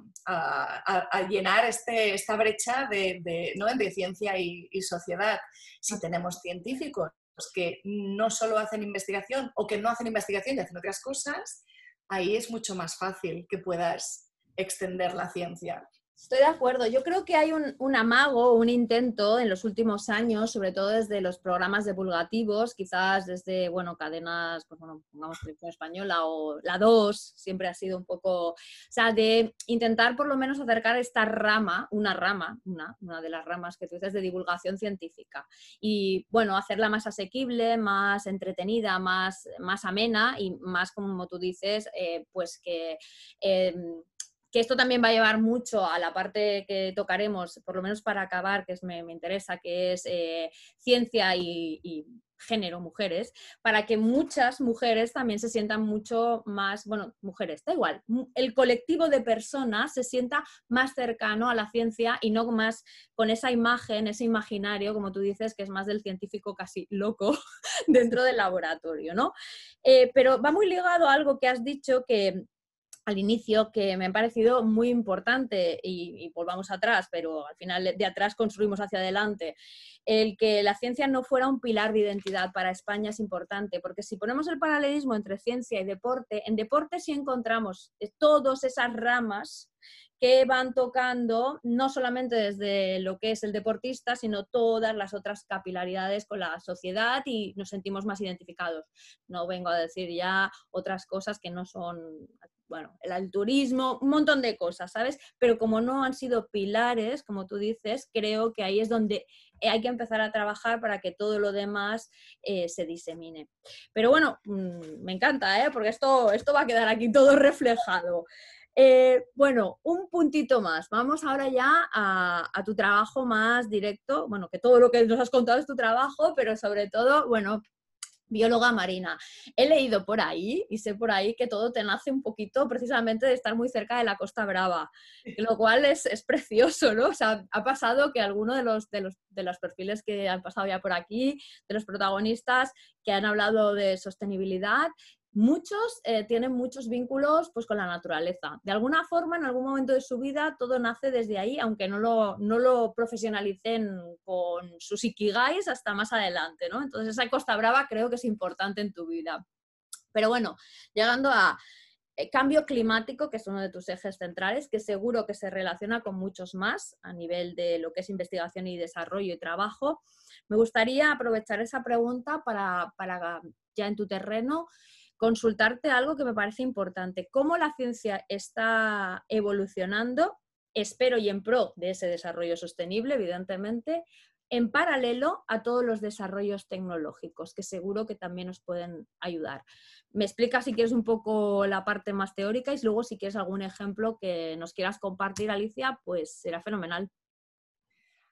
llenar este, esta brecha de, ¿no? de ciencia y, sociedad. Si tenemos científicos que no solo hacen investigación o que no hacen investigación y hacen otras cosas, ahí es mucho más fácil que puedas extender la ciencia. Estoy de acuerdo. Yo creo que hay un, amago, un intento en los últimos años, sobre todo desde los programas divulgativos, quizás desde, bueno, cadenas, pues bueno, pongamos televisión española o la 2, siempre ha sido un poco, o sea, de intentar por lo menos acercar esta rama, una rama, una, una de las ramas que tú dices de divulgación científica. Y, bueno, hacerla más asequible, más entretenida, más, más amena y más, como tú dices, eh, pues que... Em, que esto también va a llevar mucho a la parte que tocaremos, por lo menos para acabar, que es, me, interesa, que es eh, ciencia y, género, mujeres, para que muchas mujeres también se sientan mucho más, bueno, mujeres, da igual, el colectivo de personas se sienta más cercano a la ciencia y no más con esa imagen, ese imaginario, como tú dices, que es más del científico casi loco dentro del laboratorio, ¿no? Eh, pero va muy ligado a algo que has dicho que al inicio que me ha parecido muy importante y, volvamos atrás, pero al final de atrás construimos hacia adelante. El que la ciencia no fuera un pilar de identidad para España es importante, porque si ponemos el paralelismo entre ciencia y deporte, en deporte sí encontramos todas esas ramas que van tocando no solamente desde lo que es el deportista, sino todas las otras capilaridades con la sociedad y nos sentimos más identificados. No vengo a decir ya otras cosas que no son bueno, el turismo, un montón de cosas, ¿sabes? Pero como no han sido pilares, como tú dices, creo que ahí es donde hay que empezar a trabajar para que todo lo demás eh, se disemine. Pero bueno, mm, me encanta, ¿eh? porque esto, esto va a quedar aquí todo reflejado. Eh, bueno, un puntito más. Vamos ahora ya a, tu trabajo más directo. Bueno, que todo lo que nos has contado es tu trabajo, pero sobre todo, bueno, bióloga marina. He leído por ahí y sé por ahí que todo te nace un poquito precisamente de estar muy cerca de la Costa Brava, lo cual es, precioso, ¿no? O sea, ha pasado que alguno de los, de, los, de los perfiles que han pasado ya por aquí, de los protagonistas que han hablado de sostenibilidad, muchos eh, tienen muchos vínculos pues, con la naturaleza. De alguna forma, en algún momento de su vida, todo nace desde ahí, aunque no lo, no lo profesionalicen con sus ikigais hasta más adelante. ¿no? Entonces, esa Costa Brava creo que es importante en tu vida. Pero bueno, llegando a eh, cambio climático, que es uno de tus ejes centrales, que seguro que se relaciona con muchos más a nivel de lo que es investigación y desarrollo y trabajo. Me gustaría aprovechar esa pregunta para, para ya en tu terreno consultarte algo que me parece importante. ¿Cómo la ciencia está evolucionando? Espero y en pro de ese desarrollo sostenible, evidentemente, en paralelo a todos los desarrollos tecnológicos, que seguro que también nos pueden ayudar. Me explica si quieres un poco la parte más teórica y luego si quieres algún ejemplo que nos quieras compartir, Alicia, pues será fenomenal.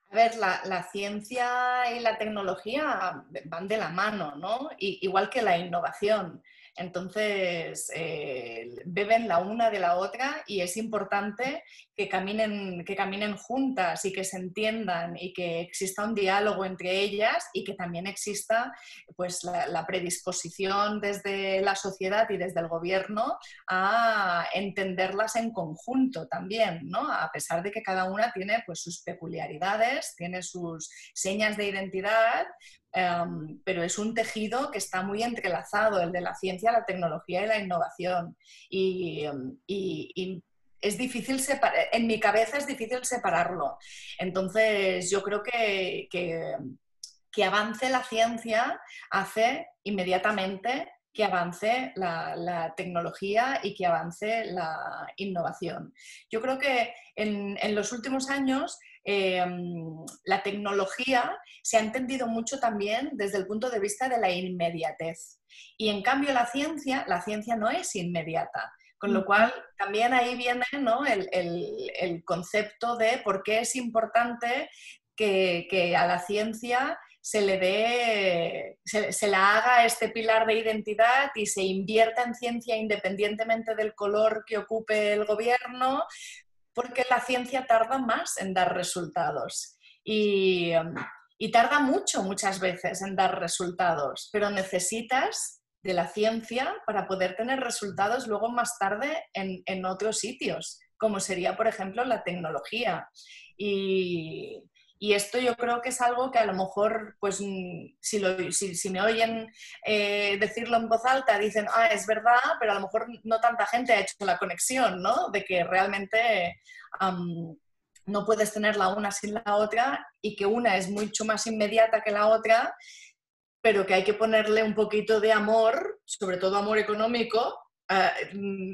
A ver, la, ciencia y la tecnología van de la mano, ¿no? igual que la innovación. Entonces, eh, beben la una de la otra y es importante que caminen, que caminen juntas y que se entiendan y que exista un diálogo entre ellas y que también exista pues, la, predisposición desde la sociedad y desde el gobierno a entenderlas en conjunto también, ¿no? a pesar de que cada una tiene pues, sus peculiaridades, tiene sus señas de identidad, Em, pero es un tejido que está muy entrelazado, el de la ciencia, la tecnología y la innovación. Y, em, es difícil en mi cabeza es difícil separarlo. Entonces, yo creo que, que, avance la ciencia hace inmediatamente que avance la, tecnología y que avance la innovación. Yo creo que en, en los últimos años Em, la tecnología se ha entendido mucho también desde el punto de vista de la inmediatez. Y en cambio la ciencia, la ciencia no es inmediata. Con lo cual, también ahí viene el, concepto de por qué es importante que, a la ciencia se le dé, se, se, la haga este pilar de identidad y se invierta en ciencia independientemente del color que ocupe el gobierno, porque la ciencia tarda más en dar resultados y, tarda mucho muchas veces en dar resultados, pero necesitas de la ciencia para poder tener resultados luego más tarde en, otros sitios, como sería, por ejemplo, la tecnología. Y, esto yo creo que es algo que a lo mejor, pues mm, si, lo, si, me oyen eh, decirlo en voz alta, dicen, ah, es verdad, pero a lo mejor no tanta gente ha hecho la conexión, ¿no? De que realmente no puedes tener la una sin la otra y que una es mucho más inmediata que la otra, pero que hay que ponerle un poquito de amor, sobre todo amor económico, mm,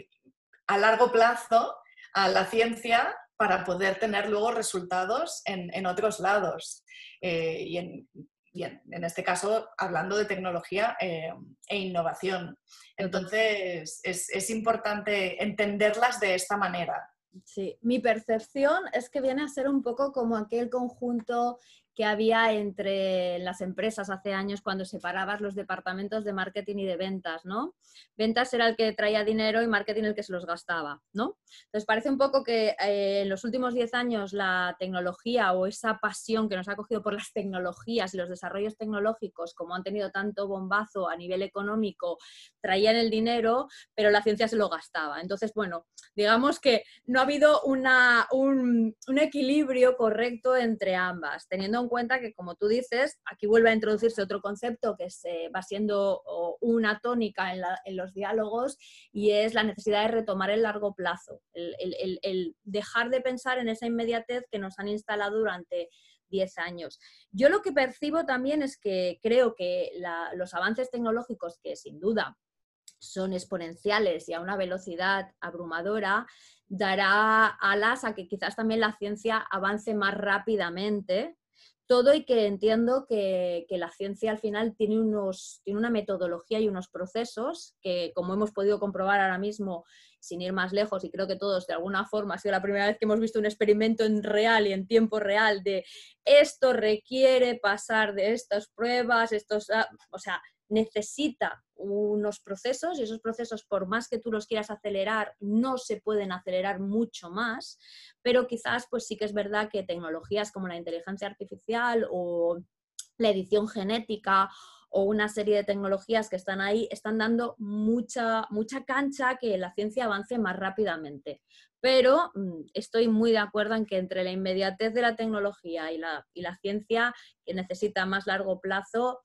a, largo plazo a la ciencia para poder tener luego resultados en, otros lados. Eh, y, en, en, este caso, hablando de tecnología eh, e innovación. Entonces, es, es importante entenderlas de esta manera. Sí, mi percepción es que viene a ser un poco como aquel conjunto que había entre las empresas hace años cuando separabas los departamentos de marketing y de ventas, ¿no? Ventas era el que traía dinero y marketing el que se los gastaba, ¿no? Entonces parece un poco que eh, en los últimos 10 años la tecnología o esa pasión que nos ha cogido por las tecnologías y los desarrollos tecnológicos, como han tenido tanto bombazo a nivel económico, traían el dinero, pero la ciencia se lo gastaba. Entonces, bueno, digamos que no ha habido un equilibrio correcto entre ambas, teniendo en cuenta que, como tú dices, aquí vuelve a introducirse otro concepto que se va siendo una tónica en, los diálogos y es la necesidad de retomar el largo plazo, el, dejar de pensar en esa inmediatez que nos han instalado durante 10 años. Yo lo que percibo también es que creo que los avances tecnológicos, que sin duda son exponenciales y a una velocidad abrumadora, dará alas a que quizás también la ciencia avance más rápidamente todo y que entiendo que, la ciencia al final tiene, unos, tiene una metodología y unos procesos que, como hemos podido comprobar ahora mismo, sin ir más lejos, y creo que todos de alguna forma ha sido la primera vez que hemos visto un experimento en real y en tiempo real de esto requiere pasar de estas pruebas, estos, ah, o sea, necesita unos procesos y esos procesos, por más que tú los quieras acelerar, no se pueden acelerar mucho más, pero quizás pues sí que es verdad que tecnologías como la inteligencia artificial o la edición genética o una serie de tecnologías que están ahí están dando mucha, mucha cancha que la ciencia avance más rápidamente. Pero mm, estoy muy de acuerdo en que entre la inmediatez de la tecnología y la, y la ciencia, que necesita más largo plazo,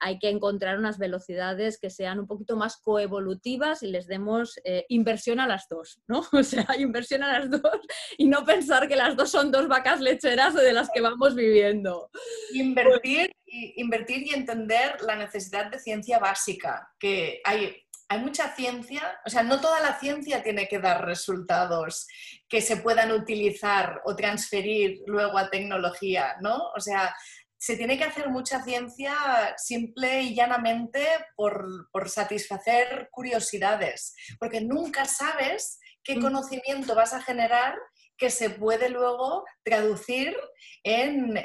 hay que encontrar unas velocidades que sean un poquito más coevolutivas y les demos eh, inversión a las dos, ¿no? O sea, inversión a las dos y no pensar que las dos son dos vacas lecheras de las que vamos viviendo. Invertir y, invertir y entender la necesidad de ciencia básica, que hay, hay mucha ciencia, o sea, no toda la ciencia tiene que dar resultados que se puedan utilizar o transferir luego a tecnología, ¿no? O sea, se tiene que hacer mucha ciencia simple y llanamente por, satisfacer curiosidades, porque nunca sabes qué mm. conocimiento vas a generar que se puede luego traducir en,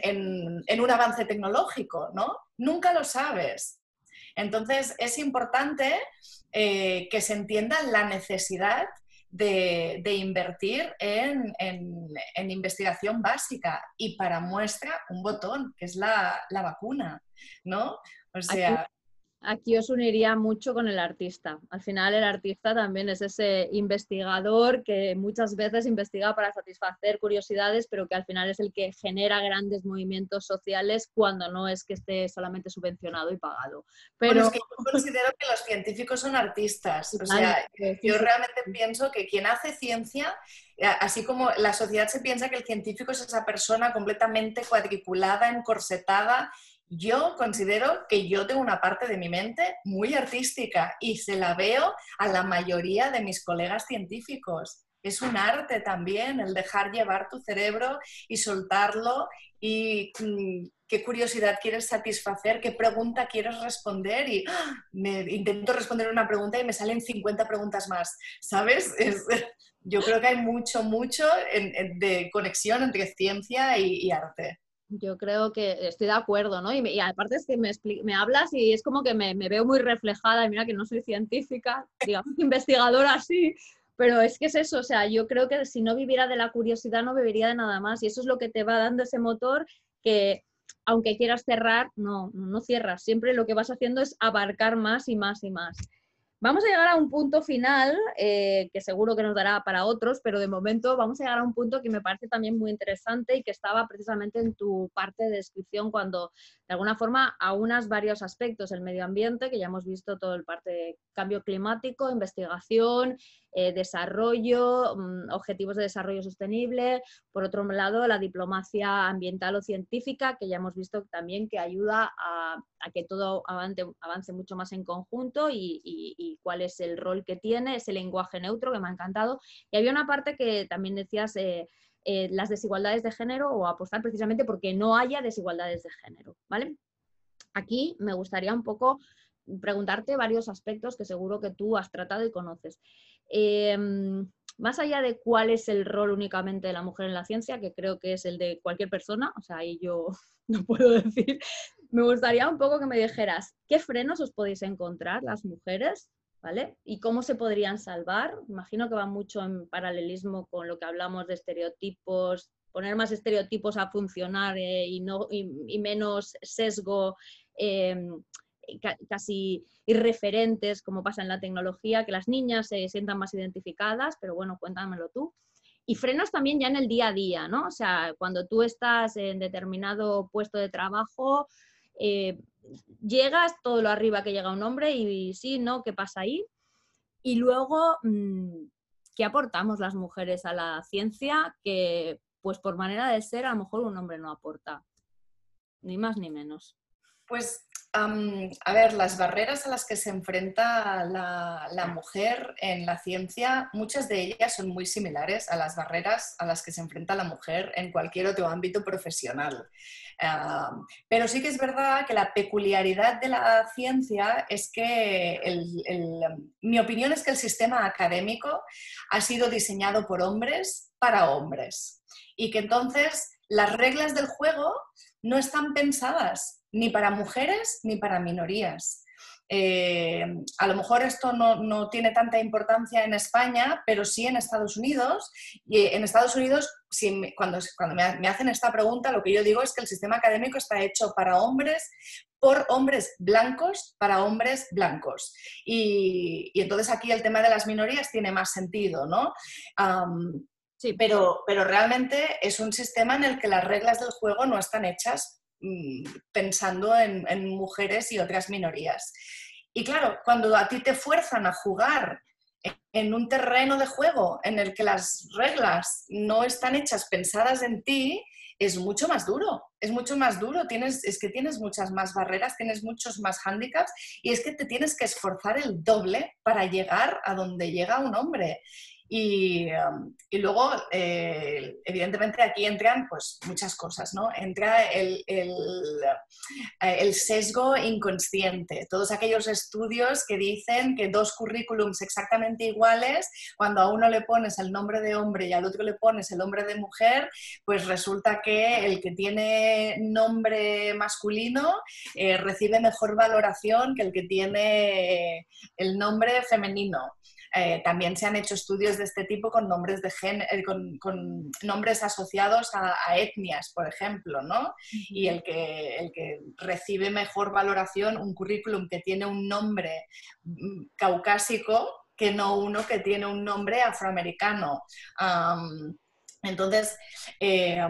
un avance tecnológico, ¿no? Nunca lo sabes. Entonces, es importante eh, que se entienda la necesidad de, invertir en, investigación básica y para muestra un botón, que es la, vacuna, ¿no? O sea, aquí os uniría mucho con el artista. Al final el artista también es ese investigador que muchas veces investiga para satisfacer curiosidades, pero que al final es el que genera grandes movimientos sociales cuando no es que esté solamente subvencionado y pagado. Pero yo considero que los científicos son artistas. O sea, yo realmente pienso que quien hace ciencia eh, así como la sociedad se piensa que el científico es esa persona completamente cuadriculada, encorsetada yo considero que yo tengo una parte de mi mente muy artística y se la veo a la mayoría de mis colegas científicos. Es un arte también el dejar llevar tu cerebro y soltarlo y mm, qué curiosidad quieres satisfacer, qué pregunta quieres responder y ¡ah! me intento responder una pregunta y me salen 50 preguntas más, ¿sabes? yo creo que hay mucho, mucho de conexión entre ciencia y arte. Yo creo que estoy de acuerdo, ¿no? Y, aparte es que me, me, hablas y es como que me, veo muy reflejada, y mira que no soy científica, digamos, investigadora sí, pero es que es eso, o sea, yo creo que si no viviera de la curiosidad no viviría de nada más y eso es lo que te va dando ese motor que aunque quieras cerrar, no, no cierras, siempre lo que vas haciendo es abarcar más y más y más. Vamos a llegar a un punto final eh, que seguro que nos dará para otros, pero de momento vamos a llegar a un punto que me parece también muy interesante y que estaba precisamente en tu parte de descripción cuando de alguna forma aunas varios aspectos, el medio ambiente, que ya hemos visto todo el parte de cambio climático, investigación, eh, desarrollo, mm, objetivos de desarrollo sostenible, por otro lado, la diplomacia ambiental o científica, que ya hemos visto también que ayuda a, que todo avance, mucho más en conjunto y, cuál es el rol que tiene, ese lenguaje neutro que me ha encantado. Y había una parte que también decías... Eh, eh, las desigualdades de género o apostar precisamente porque no haya desigualdades de género, ¿vale? Aquí me gustaría un poco preguntarte varios aspectos que seguro que tú has tratado y conoces. Em, más allá de cuál es el rol únicamente de la mujer en la ciencia, que creo que es el de cualquier persona, o sea, ahí yo no puedo decir, me gustaría un poco que me dijeras qué frenos os podéis encontrar las mujeres, ¿vale? Y cómo se podrían salvar. Imagino que va mucho en paralelismo con lo que hablamos de estereotipos, poner más estereotipos a funcionar eh, y, no, y, menos sesgo. Em, casi irreferentes, como pasa en la tecnología, que las niñas se sientan más identificadas, pero bueno, cuéntamelo tú. Y frenos también ya en el día a día, ¿no? O sea, cuando tú estás en determinado puesto de trabajo, eh, llegas todo lo arriba que llega un hombre y, sí, ¿no? ¿Qué pasa ahí? Y luego, mm, ¿qué aportamos las mujeres a la ciencia que, pues por manera de ser, a lo mejor un hombre no aporta? Ni más ni menos. Pues a ver, las barreras a las que se enfrenta la, mujer en la ciencia, muchas de ellas son muy similares a las barreras a las que se enfrenta la mujer en cualquier otro ámbito profesional. pero sí que es verdad que la peculiaridad de la ciencia es que, mi opinión es que el sistema académico ha sido diseñado por hombres para hombres y que entonces las reglas del juego no están pensadas ni para mujeres ni para minorías. Eh, a lo mejor esto no, tiene tanta importancia en España, pero sí en Estados Unidos. Y en Estados Unidos, cuando, cuando me, hacen esta pregunta, lo que yo digo es que el sistema académico está hecho para hombres, por hombres blancos, para hombres blancos. Y, entonces aquí el tema de las minorías tiene más sentido, ¿no? sí. pero, pero realmente es un sistema en el que las reglas del juego no están hechas pensando en, mujeres y otras minorías. Y claro, cuando a ti te fuerzan a jugar en un terreno de juego en el que las reglas no están hechas pensadas en ti, es mucho más duro, es mucho más duro, tienes, es que tienes muchas más barreras, tienes muchos más hándicaps y es que te tienes que esforzar el doble para llegar a donde llega un hombre. Y, um, y luego, eh, evidentemente, aquí entran pues, muchas cosas, ¿no? Entra el, el, eh, el, sesgo inconsciente, todos aquellos estudios que dicen que dos currículums exactamente iguales, cuando a uno le pones el nombre de hombre y al otro le pones el nombre de mujer, pues resulta que el que tiene nombre masculino eh, recibe mejor valoración que el que tiene el nombre femenino. Eh, también se han hecho estudios de este tipo con nombres, de eh, con, nombres asociados a, etnias, por ejemplo, ¿no? Y el que, el que recibe mejor valoración, un currículum que tiene un nombre mm, caucásico que no uno que tiene un nombre afroamericano. entonces, eh,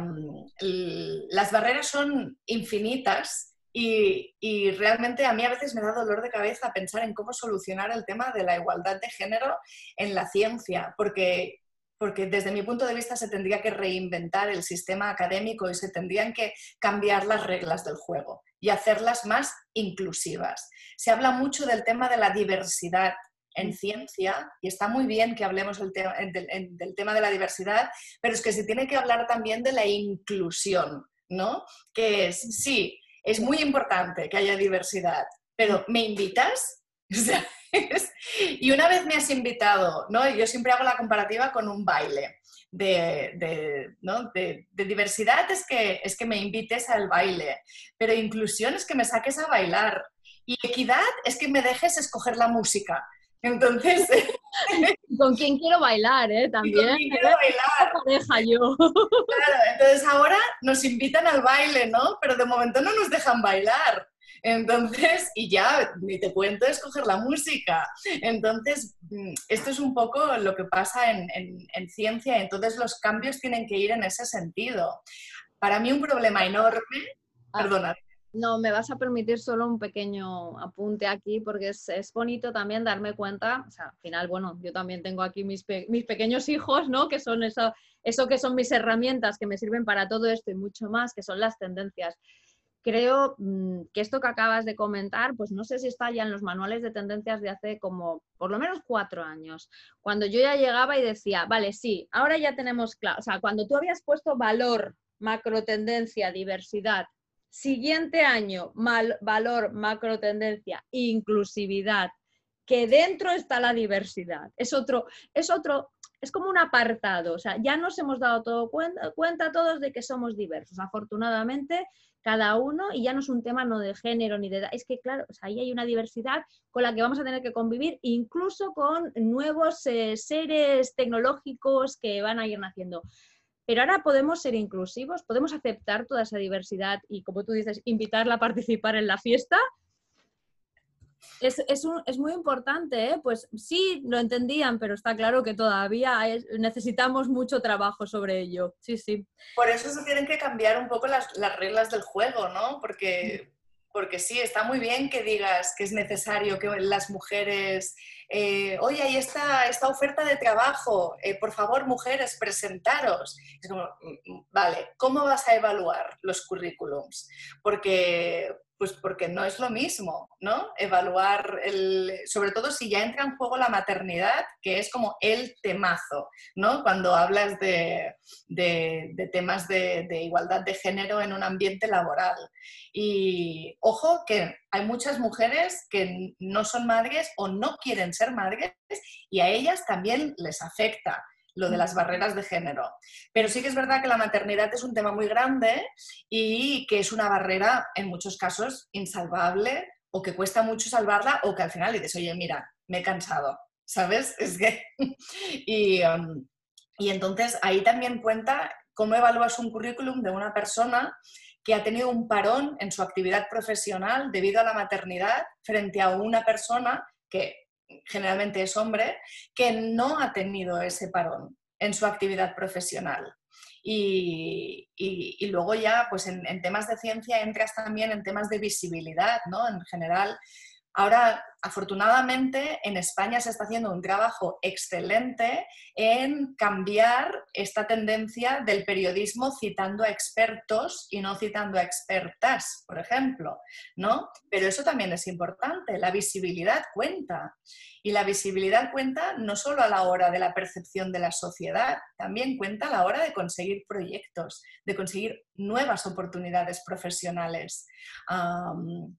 las barreras son infinitas y, realmente a mí a veces me da dolor de cabeza pensar en cómo solucionar el tema de la igualdad de género en la ciencia, porque, porque desde mi punto de vista se tendría que reinventar el sistema académico y se tendrían que cambiar las reglas del juego y hacerlas más inclusivas. Se habla mucho del tema de la diversidad en ciencia y está muy bien que hablemos del, del tema de la diversidad, pero es que se tiene que hablar también de la inclusión, ¿no? Que es, sí, es muy importante que haya diversidad, pero ¿me invitas? y una vez me has invitado, ¿no? Yo siempre hago la comparativa con un baile. De, diversidad es que, es que me invites al baile, pero inclusión es que me saques a bailar. Y equidad es que me dejes escoger la música. Entonces. ¿Con quién quiero bailar, eh? También. ¿Con quién quiero bailar? pareja yo. Claro, entonces ahora nos invitan al baile, ¿no? Pero de momento no nos dejan bailar. Entonces, y ya, ni te cuento escoger la música. Entonces, mm, esto es un poco lo que pasa en, en, ciencia, entonces los cambios tienen que ir en ese sentido. Para mí un problema enorme, ah. perdona, No, me vas a permitir solo un pequeño apunte aquí porque es, bonito también darme cuenta, o sea, al final, bueno, yo también tengo aquí mis, mis pequeños hijos, ¿no? Que son eso, eso que son mis herramientas que me sirven para todo esto y mucho más, que son las tendencias. Creo mm, que esto que acabas de comentar, pues no sé si está ya en los manuales de tendencias de hace como por lo menos cuatro años, cuando yo ya llegaba y decía, vale, sí, ahora ya tenemos claro, o sea, cuando tú habías puesto valor, macro tendencia, diversidad, Siguiente año, mal, valor, macro tendencia, inclusividad, que dentro está la diversidad. Es otro, es otro, es como un apartado. O sea, ya nos hemos dado todo cuenta, todos de que somos diversos. Afortunadamente, cada uno, y ya no es un tema no de género ni de edad, es que claro, ahí hay una diversidad con la que vamos a tener que convivir, incluso con nuevos eh, seres tecnológicos que van a ir naciendo. Pero ahora podemos ser inclusivos, podemos aceptar toda esa diversidad y, como tú dices, invitarla a participar en la fiesta. Es, muy importante, ¿eh? pues sí, lo entendían, pero está claro que todavía necesitamos mucho trabajo sobre ello. Sí, sí. Por eso se tienen que cambiar un poco las, las reglas del juego, ¿no? Porque porque sí, está muy bien que digas que es necesario que las mujeres, eh, oye, ahí está esta oferta de trabajo, eh, por favor, mujeres, presentaros. Es como, mm, mm, vale, ¿cómo vas a evaluar los currículums? Porque, pues porque no es lo mismo, ¿no? Evaluar, el, sobre todo si ya entra en juego la maternidad, que es como el temazo, ¿no? Cuando hablas de, temas de, de, igualdad de género en un ambiente laboral. Y ojo que hay muchas mujeres que no son madres o no quieren ser madres y a ellas también les afecta lo de las barreras de género. Pero sí que es verdad que la maternidad es un tema muy grande y que es una barrera en muchos casos insalvable o que cuesta mucho salvarla o que al final dices, oye, mira, me he cansado, ¿sabes? Es que... y, um, y entonces ahí también cuenta cómo evalúas un currículum de una persona que ha tenido un parón en su actividad profesional debido a la maternidad frente a una persona que generalmente es hombre, que no ha tenido ese parón en su actividad profesional. Y, luego ya, pues en, en, temas de ciencia entras también en temas de visibilidad, ¿no? En general, Ahora, afortunadamente, en España se está haciendo un trabajo excelente en cambiar esta tendencia del periodismo citando a expertos y no citando a expertas, por ejemplo, ¿no? Pero eso también es importante, la visibilidad cuenta. Y la visibilidad cuenta no solo a la hora de la percepción de la sociedad, también cuenta a la hora de conseguir proyectos, de conseguir nuevas oportunidades profesionales.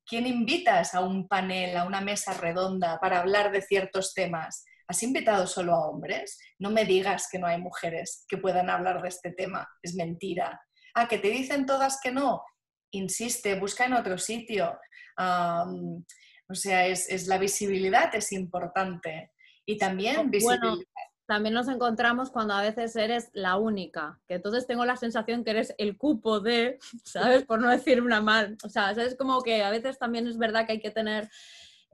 ¿Quién invitas a un panel, a una mesa redonda para hablar de ciertos temas? ¿Has invitado solo a hombres? No me digas que no hay mujeres que puedan hablar de este tema. Es mentira. Ah, que te dicen todas que no. Insiste, busca en otro sitio. O sea, es, la visibilidad es importante. Y también visibilidad. también nos encontramos cuando a veces eres la única, que entonces tengo la sensación que eres el cupo de, ¿sabes? Por no decir una mal. O sea, es como que a veces también es verdad que hay que tener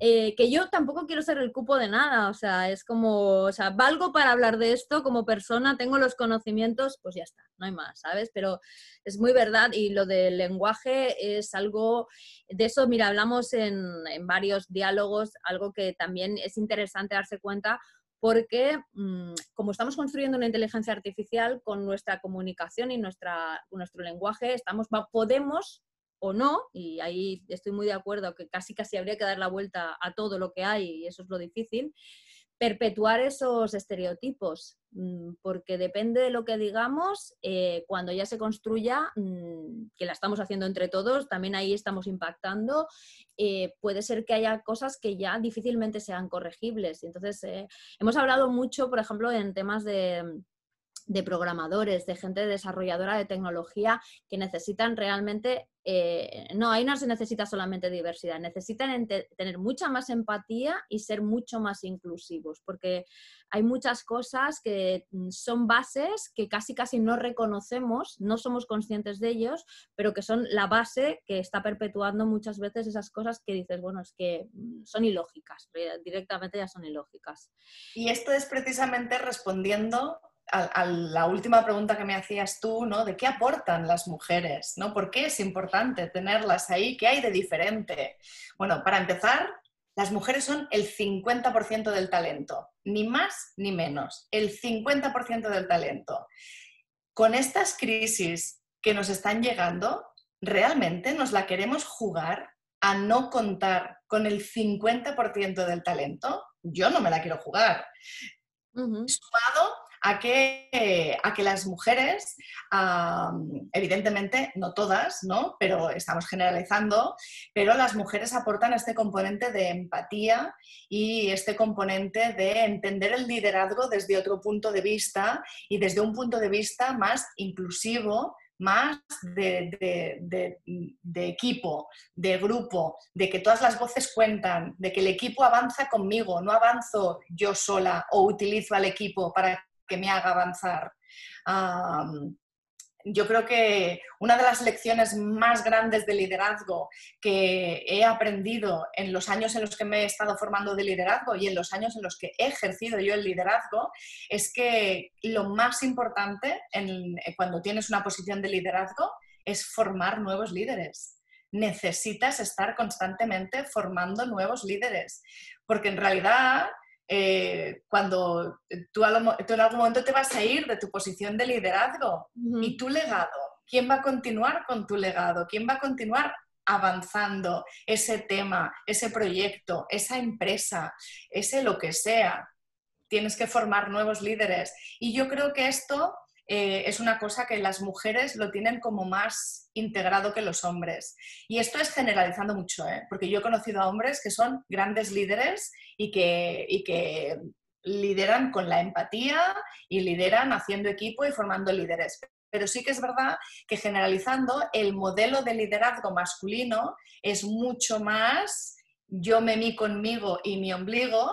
eh, que yo tampoco quiero ser el cupo de nada, o sea, es como, o sea, valgo para hablar de esto como persona, tengo los conocimientos, pues ya está, no hay más, ¿sabes? Pero es muy verdad y lo del lenguaje es algo, de eso, mira, hablamos en, en varios diálogos, algo que también es interesante darse cuenta porque mm, como estamos construyendo una inteligencia artificial con nuestra comunicación y nuestra, nuestro lenguaje, estamos, podemos o no, y ahí estoy muy de acuerdo que casi casi habría que dar la vuelta a todo lo que hay y eso es lo difícil, perpetuar esos estereotipos, mm, porque depende de lo que digamos, eh, cuando ya se construya, mm, que la estamos haciendo entre todos, también ahí estamos impactando, eh, puede ser que haya cosas que ya difícilmente sean corregibles. Entonces, eh, hemos hablado mucho, por ejemplo, en temas de de programadores, de gente desarrolladora de tecnología que necesitan realmente, eh, no, ahí no se necesita solamente diversidad, necesitan tener mucha más empatía y ser mucho más inclusivos, porque hay muchas cosas que mm, son bases que casi casi no reconocemos, no somos conscientes de ellos, pero que son la base que está perpetuando muchas veces esas cosas que dices, bueno, es que mm, son ilógicas, directamente ya son ilógicas. Y esto es precisamente respondiendo a, la última pregunta que me hacías tú, ¿no? De qué aportan las mujeres, ¿no? ¿Por qué es importante tenerlas ahí? ¿Qué hay de diferente? Bueno, para empezar, las mujeres son el 50% del talento, ni más ni menos, el 50% del talento. Con estas crisis que nos están llegando, ¿realmente nos la queremos jugar a no contar con el 50% del talento? Yo no me la quiero jugar. Sumado a que, a que las mujeres, evidentemente, no todas, ¿no? pero estamos generalizando, pero las mujeres aportan este componente de empatía y este componente de entender el liderazgo desde otro punto de vista y desde un punto de vista más inclusivo, más de, de, equipo, de grupo, de que todas las voces cuentan, de que el equipo avanza conmigo, no avanzo yo sola o utilizo al equipo para que me haga avanzar. yo creo que una de las lecciones más grandes de liderazgo que he aprendido en los años en los que me he estado formando de liderazgo y en los años en los que he ejercido yo el liderazgo es que lo más importante cuando tienes una posición de liderazgo es formar nuevos líderes. Necesitas estar constantemente formando nuevos líderes, porque en realidad eh, cuando tú, en algún momento te vas a ir de tu posición de liderazgo y tu legado. ¿Quién va a continuar con tu legado? ¿Quién va a continuar avanzando ese tema, ese proyecto, esa empresa, ese lo que sea? Tienes que formar nuevos líderes. Y yo creo que esto eh, es una cosa que las mujeres lo tienen como más integrado que los hombres. Y esto es generalizando mucho, ¿eh? porque yo he conocido a hombres que son grandes líderes y que, y que lideran con la empatía y lideran haciendo equipo y formando líderes. Pero sí que es verdad que generalizando, el modelo de liderazgo masculino es mucho más yo me mí conmigo y mi ombligo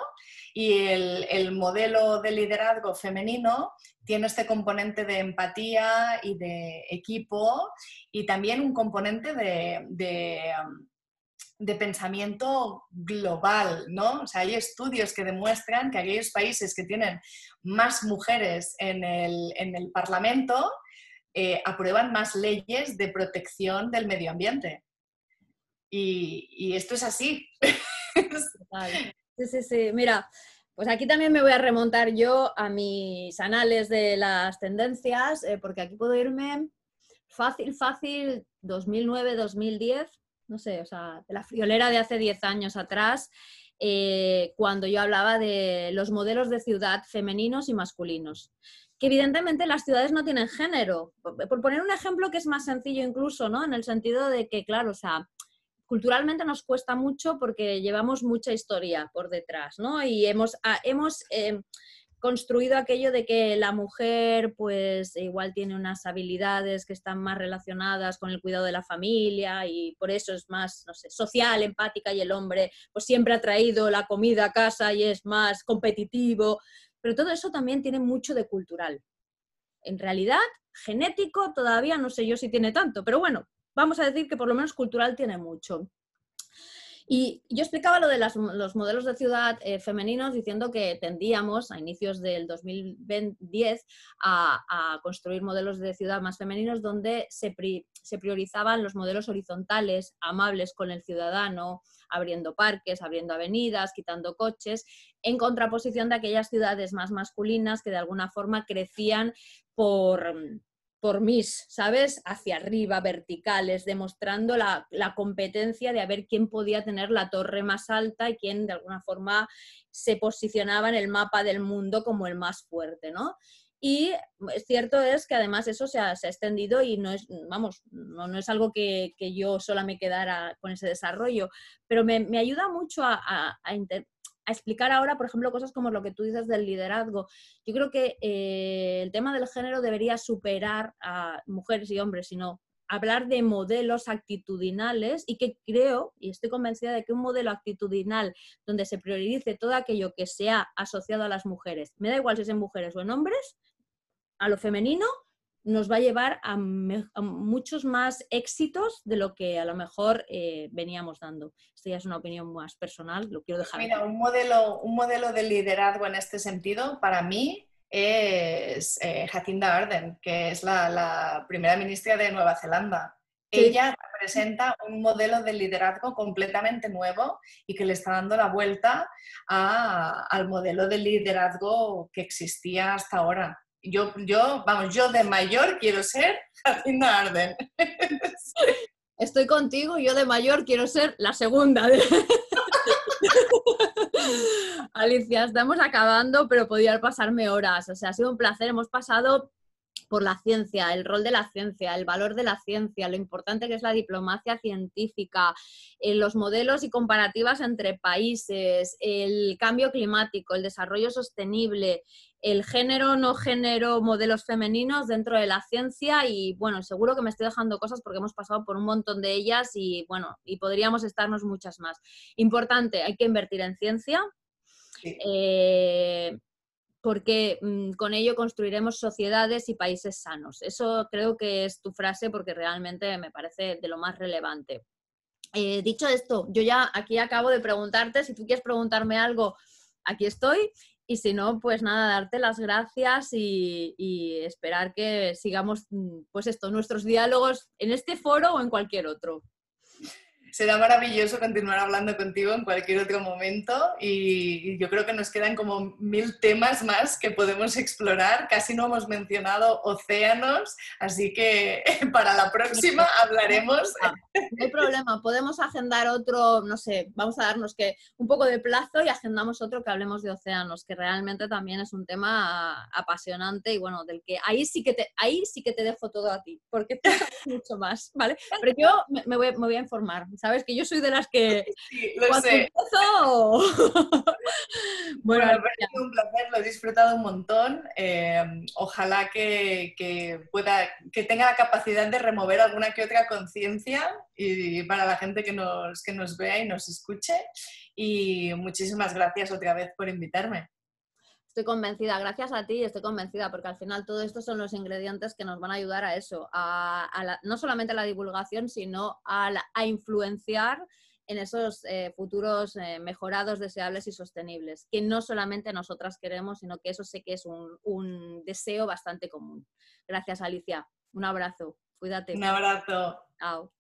y el, el, modelo de liderazgo femenino tiene este componente de empatía y de equipo y también un componente de, de, pensamiento global, ¿no? O sea, hay estudios que demuestran que aquellos países que tienen más mujeres en el, en el Parlamento eh, aprueban más leyes de protección del medio ambiente. Y, y esto es así. Sí, sí, sí. Mira, pues aquí también me voy a remontar yo a mis anales de las tendencias, eh, porque aquí puedo irme fácil, fácil, 2009, 2010, no sé, o sea, de la friolera de hace 10 años atrás, eh, cuando yo hablaba de los modelos de ciudad femeninos y masculinos. Que evidentemente las ciudades no tienen género. Por poner un ejemplo que es más sencillo incluso, ¿no? En el sentido de que, claro, o sea, culturalmente nos cuesta mucho porque llevamos mucha historia por detrás, ¿no? Y hemos, ah, hemos eh, construido aquello de que la mujer pues igual tiene unas habilidades que están más relacionadas con el cuidado de la familia y por eso es más, no sé, social, empática y el hombre pues siempre ha traído la comida a casa y es más competitivo, pero todo eso también tiene mucho de cultural. En realidad, genético todavía no sé yo si tiene tanto, pero bueno, vamos a decir que por lo menos cultural tiene mucho. Y yo explicaba lo de los modelos de ciudad eh, femeninos diciendo que tendíamos a inicios del 2010 a, construir modelos de ciudad más femeninos donde se, se, priorizaban los modelos horizontales, amables con el ciudadano, abriendo parques, abriendo avenidas, quitando coches, en contraposición de aquellas ciudades más masculinas que de alguna forma crecían por por mis, ¿sabes? Hacia arriba, verticales, demostrando la, competencia de ver quién podía tener la torre más alta y quién de alguna forma se posicionaba en el mapa del mundo como el más fuerte, ¿no? Y cierto es que además eso se ha, extendido y no es, vamos, no, es algo que, yo sola me quedara con ese desarrollo, pero me, ayuda mucho a explicar ahora, por ejemplo, cosas como lo que tú dices del liderazgo. Yo creo que eh, el tema del género debería superar a mujeres y hombres, sino hablar de modelos actitudinales y que creo, y estoy convencida de que un modelo actitudinal donde se priorice todo aquello que sea asociado a las mujeres, me da igual si es en mujeres o en hombres, a lo femenino, nos va a llevar a, muchos más éxitos de lo que a lo mejor eh, veníamos dando. Esto ya es una opinión más personal, lo quiero dejar. Mira, un modelo, un modelo de liderazgo en este sentido, para mí, es eh, Jacinda Ardern, que es la, primera ministra de Nueva Zelanda. Ella representa un modelo de liderazgo completamente nuevo y que le está dando la vuelta al modelo de liderazgo que existía hasta ahora. Yo, yo, vamos, yo de mayor quiero ser Jacinda Arden. Estoy contigo, yo de mayor quiero ser la segunda. Alicia, estamos acabando, pero podría pasarme horas. O sea, ha sido un placer. Hemos pasado por la ciencia, el rol de la ciencia, el valor de la ciencia, lo importante que es la diplomacia científica, eh, los modelos y comparativas entre países, el cambio climático, el desarrollo sostenible, el género, no género, modelos femeninos dentro de la ciencia y bueno, seguro que me estoy dejando cosas porque hemos pasado por un montón de ellas y bueno, y podríamos estarnos muchas más. Importante, hay que invertir en ciencia. Eh, porque mm, con ello construiremos sociedades y países sanos. Eso creo que es tu frase porque realmente me parece de lo más relevante. Eh, dicho esto, yo ya aquí acabo de preguntarte, si tú quieres preguntarme algo, aquí estoy. Y si no, pues nada, darte las gracias y, y esperar que sigamos, mm, pues esto, nuestros diálogos en este foro o en cualquier otro será maravilloso continuar hablando contigo en cualquier otro momento y yo creo que nos quedan como mil temas más que podemos explorar. Casi no hemos mencionado océanos, así que para la próxima hablaremos. No hay problema, podemos agendar otro, no sé, vamos a darnos que un poco de plazo y agendamos otro que hablemos de océanos, que realmente también es un tema apasionante y bueno, del que ahí sí que te, ahí sí que te dejo todo a ti, porque tú sabes mucho más, ¿vale? Pero yo me voy, me voy a informar. ¿sabes? Que yo soy de las que... Sí, lo sé. bueno, bueno sido un placer, lo he disfrutado un montón. Em, ojalá que, pueda, que tenga la capacidad de remover alguna que otra conciencia y para la gente que nos, que nos vea y nos escuche. Y muchísimas gracias otra vez por invitarme. Estoy convencida, gracias a ti, estoy convencida, porque al final todo esto son los ingredientes que nos van a ayudar a eso, a, no solamente a la divulgación, sino a, influenciar en esos eh, futuros eh, mejorados, deseables y sostenibles, que no solamente nosotras queremos, sino que eso sé que es un, un deseo bastante común. Gracias, Alicia. Un abrazo. Cuídate. Un abrazo. Chao.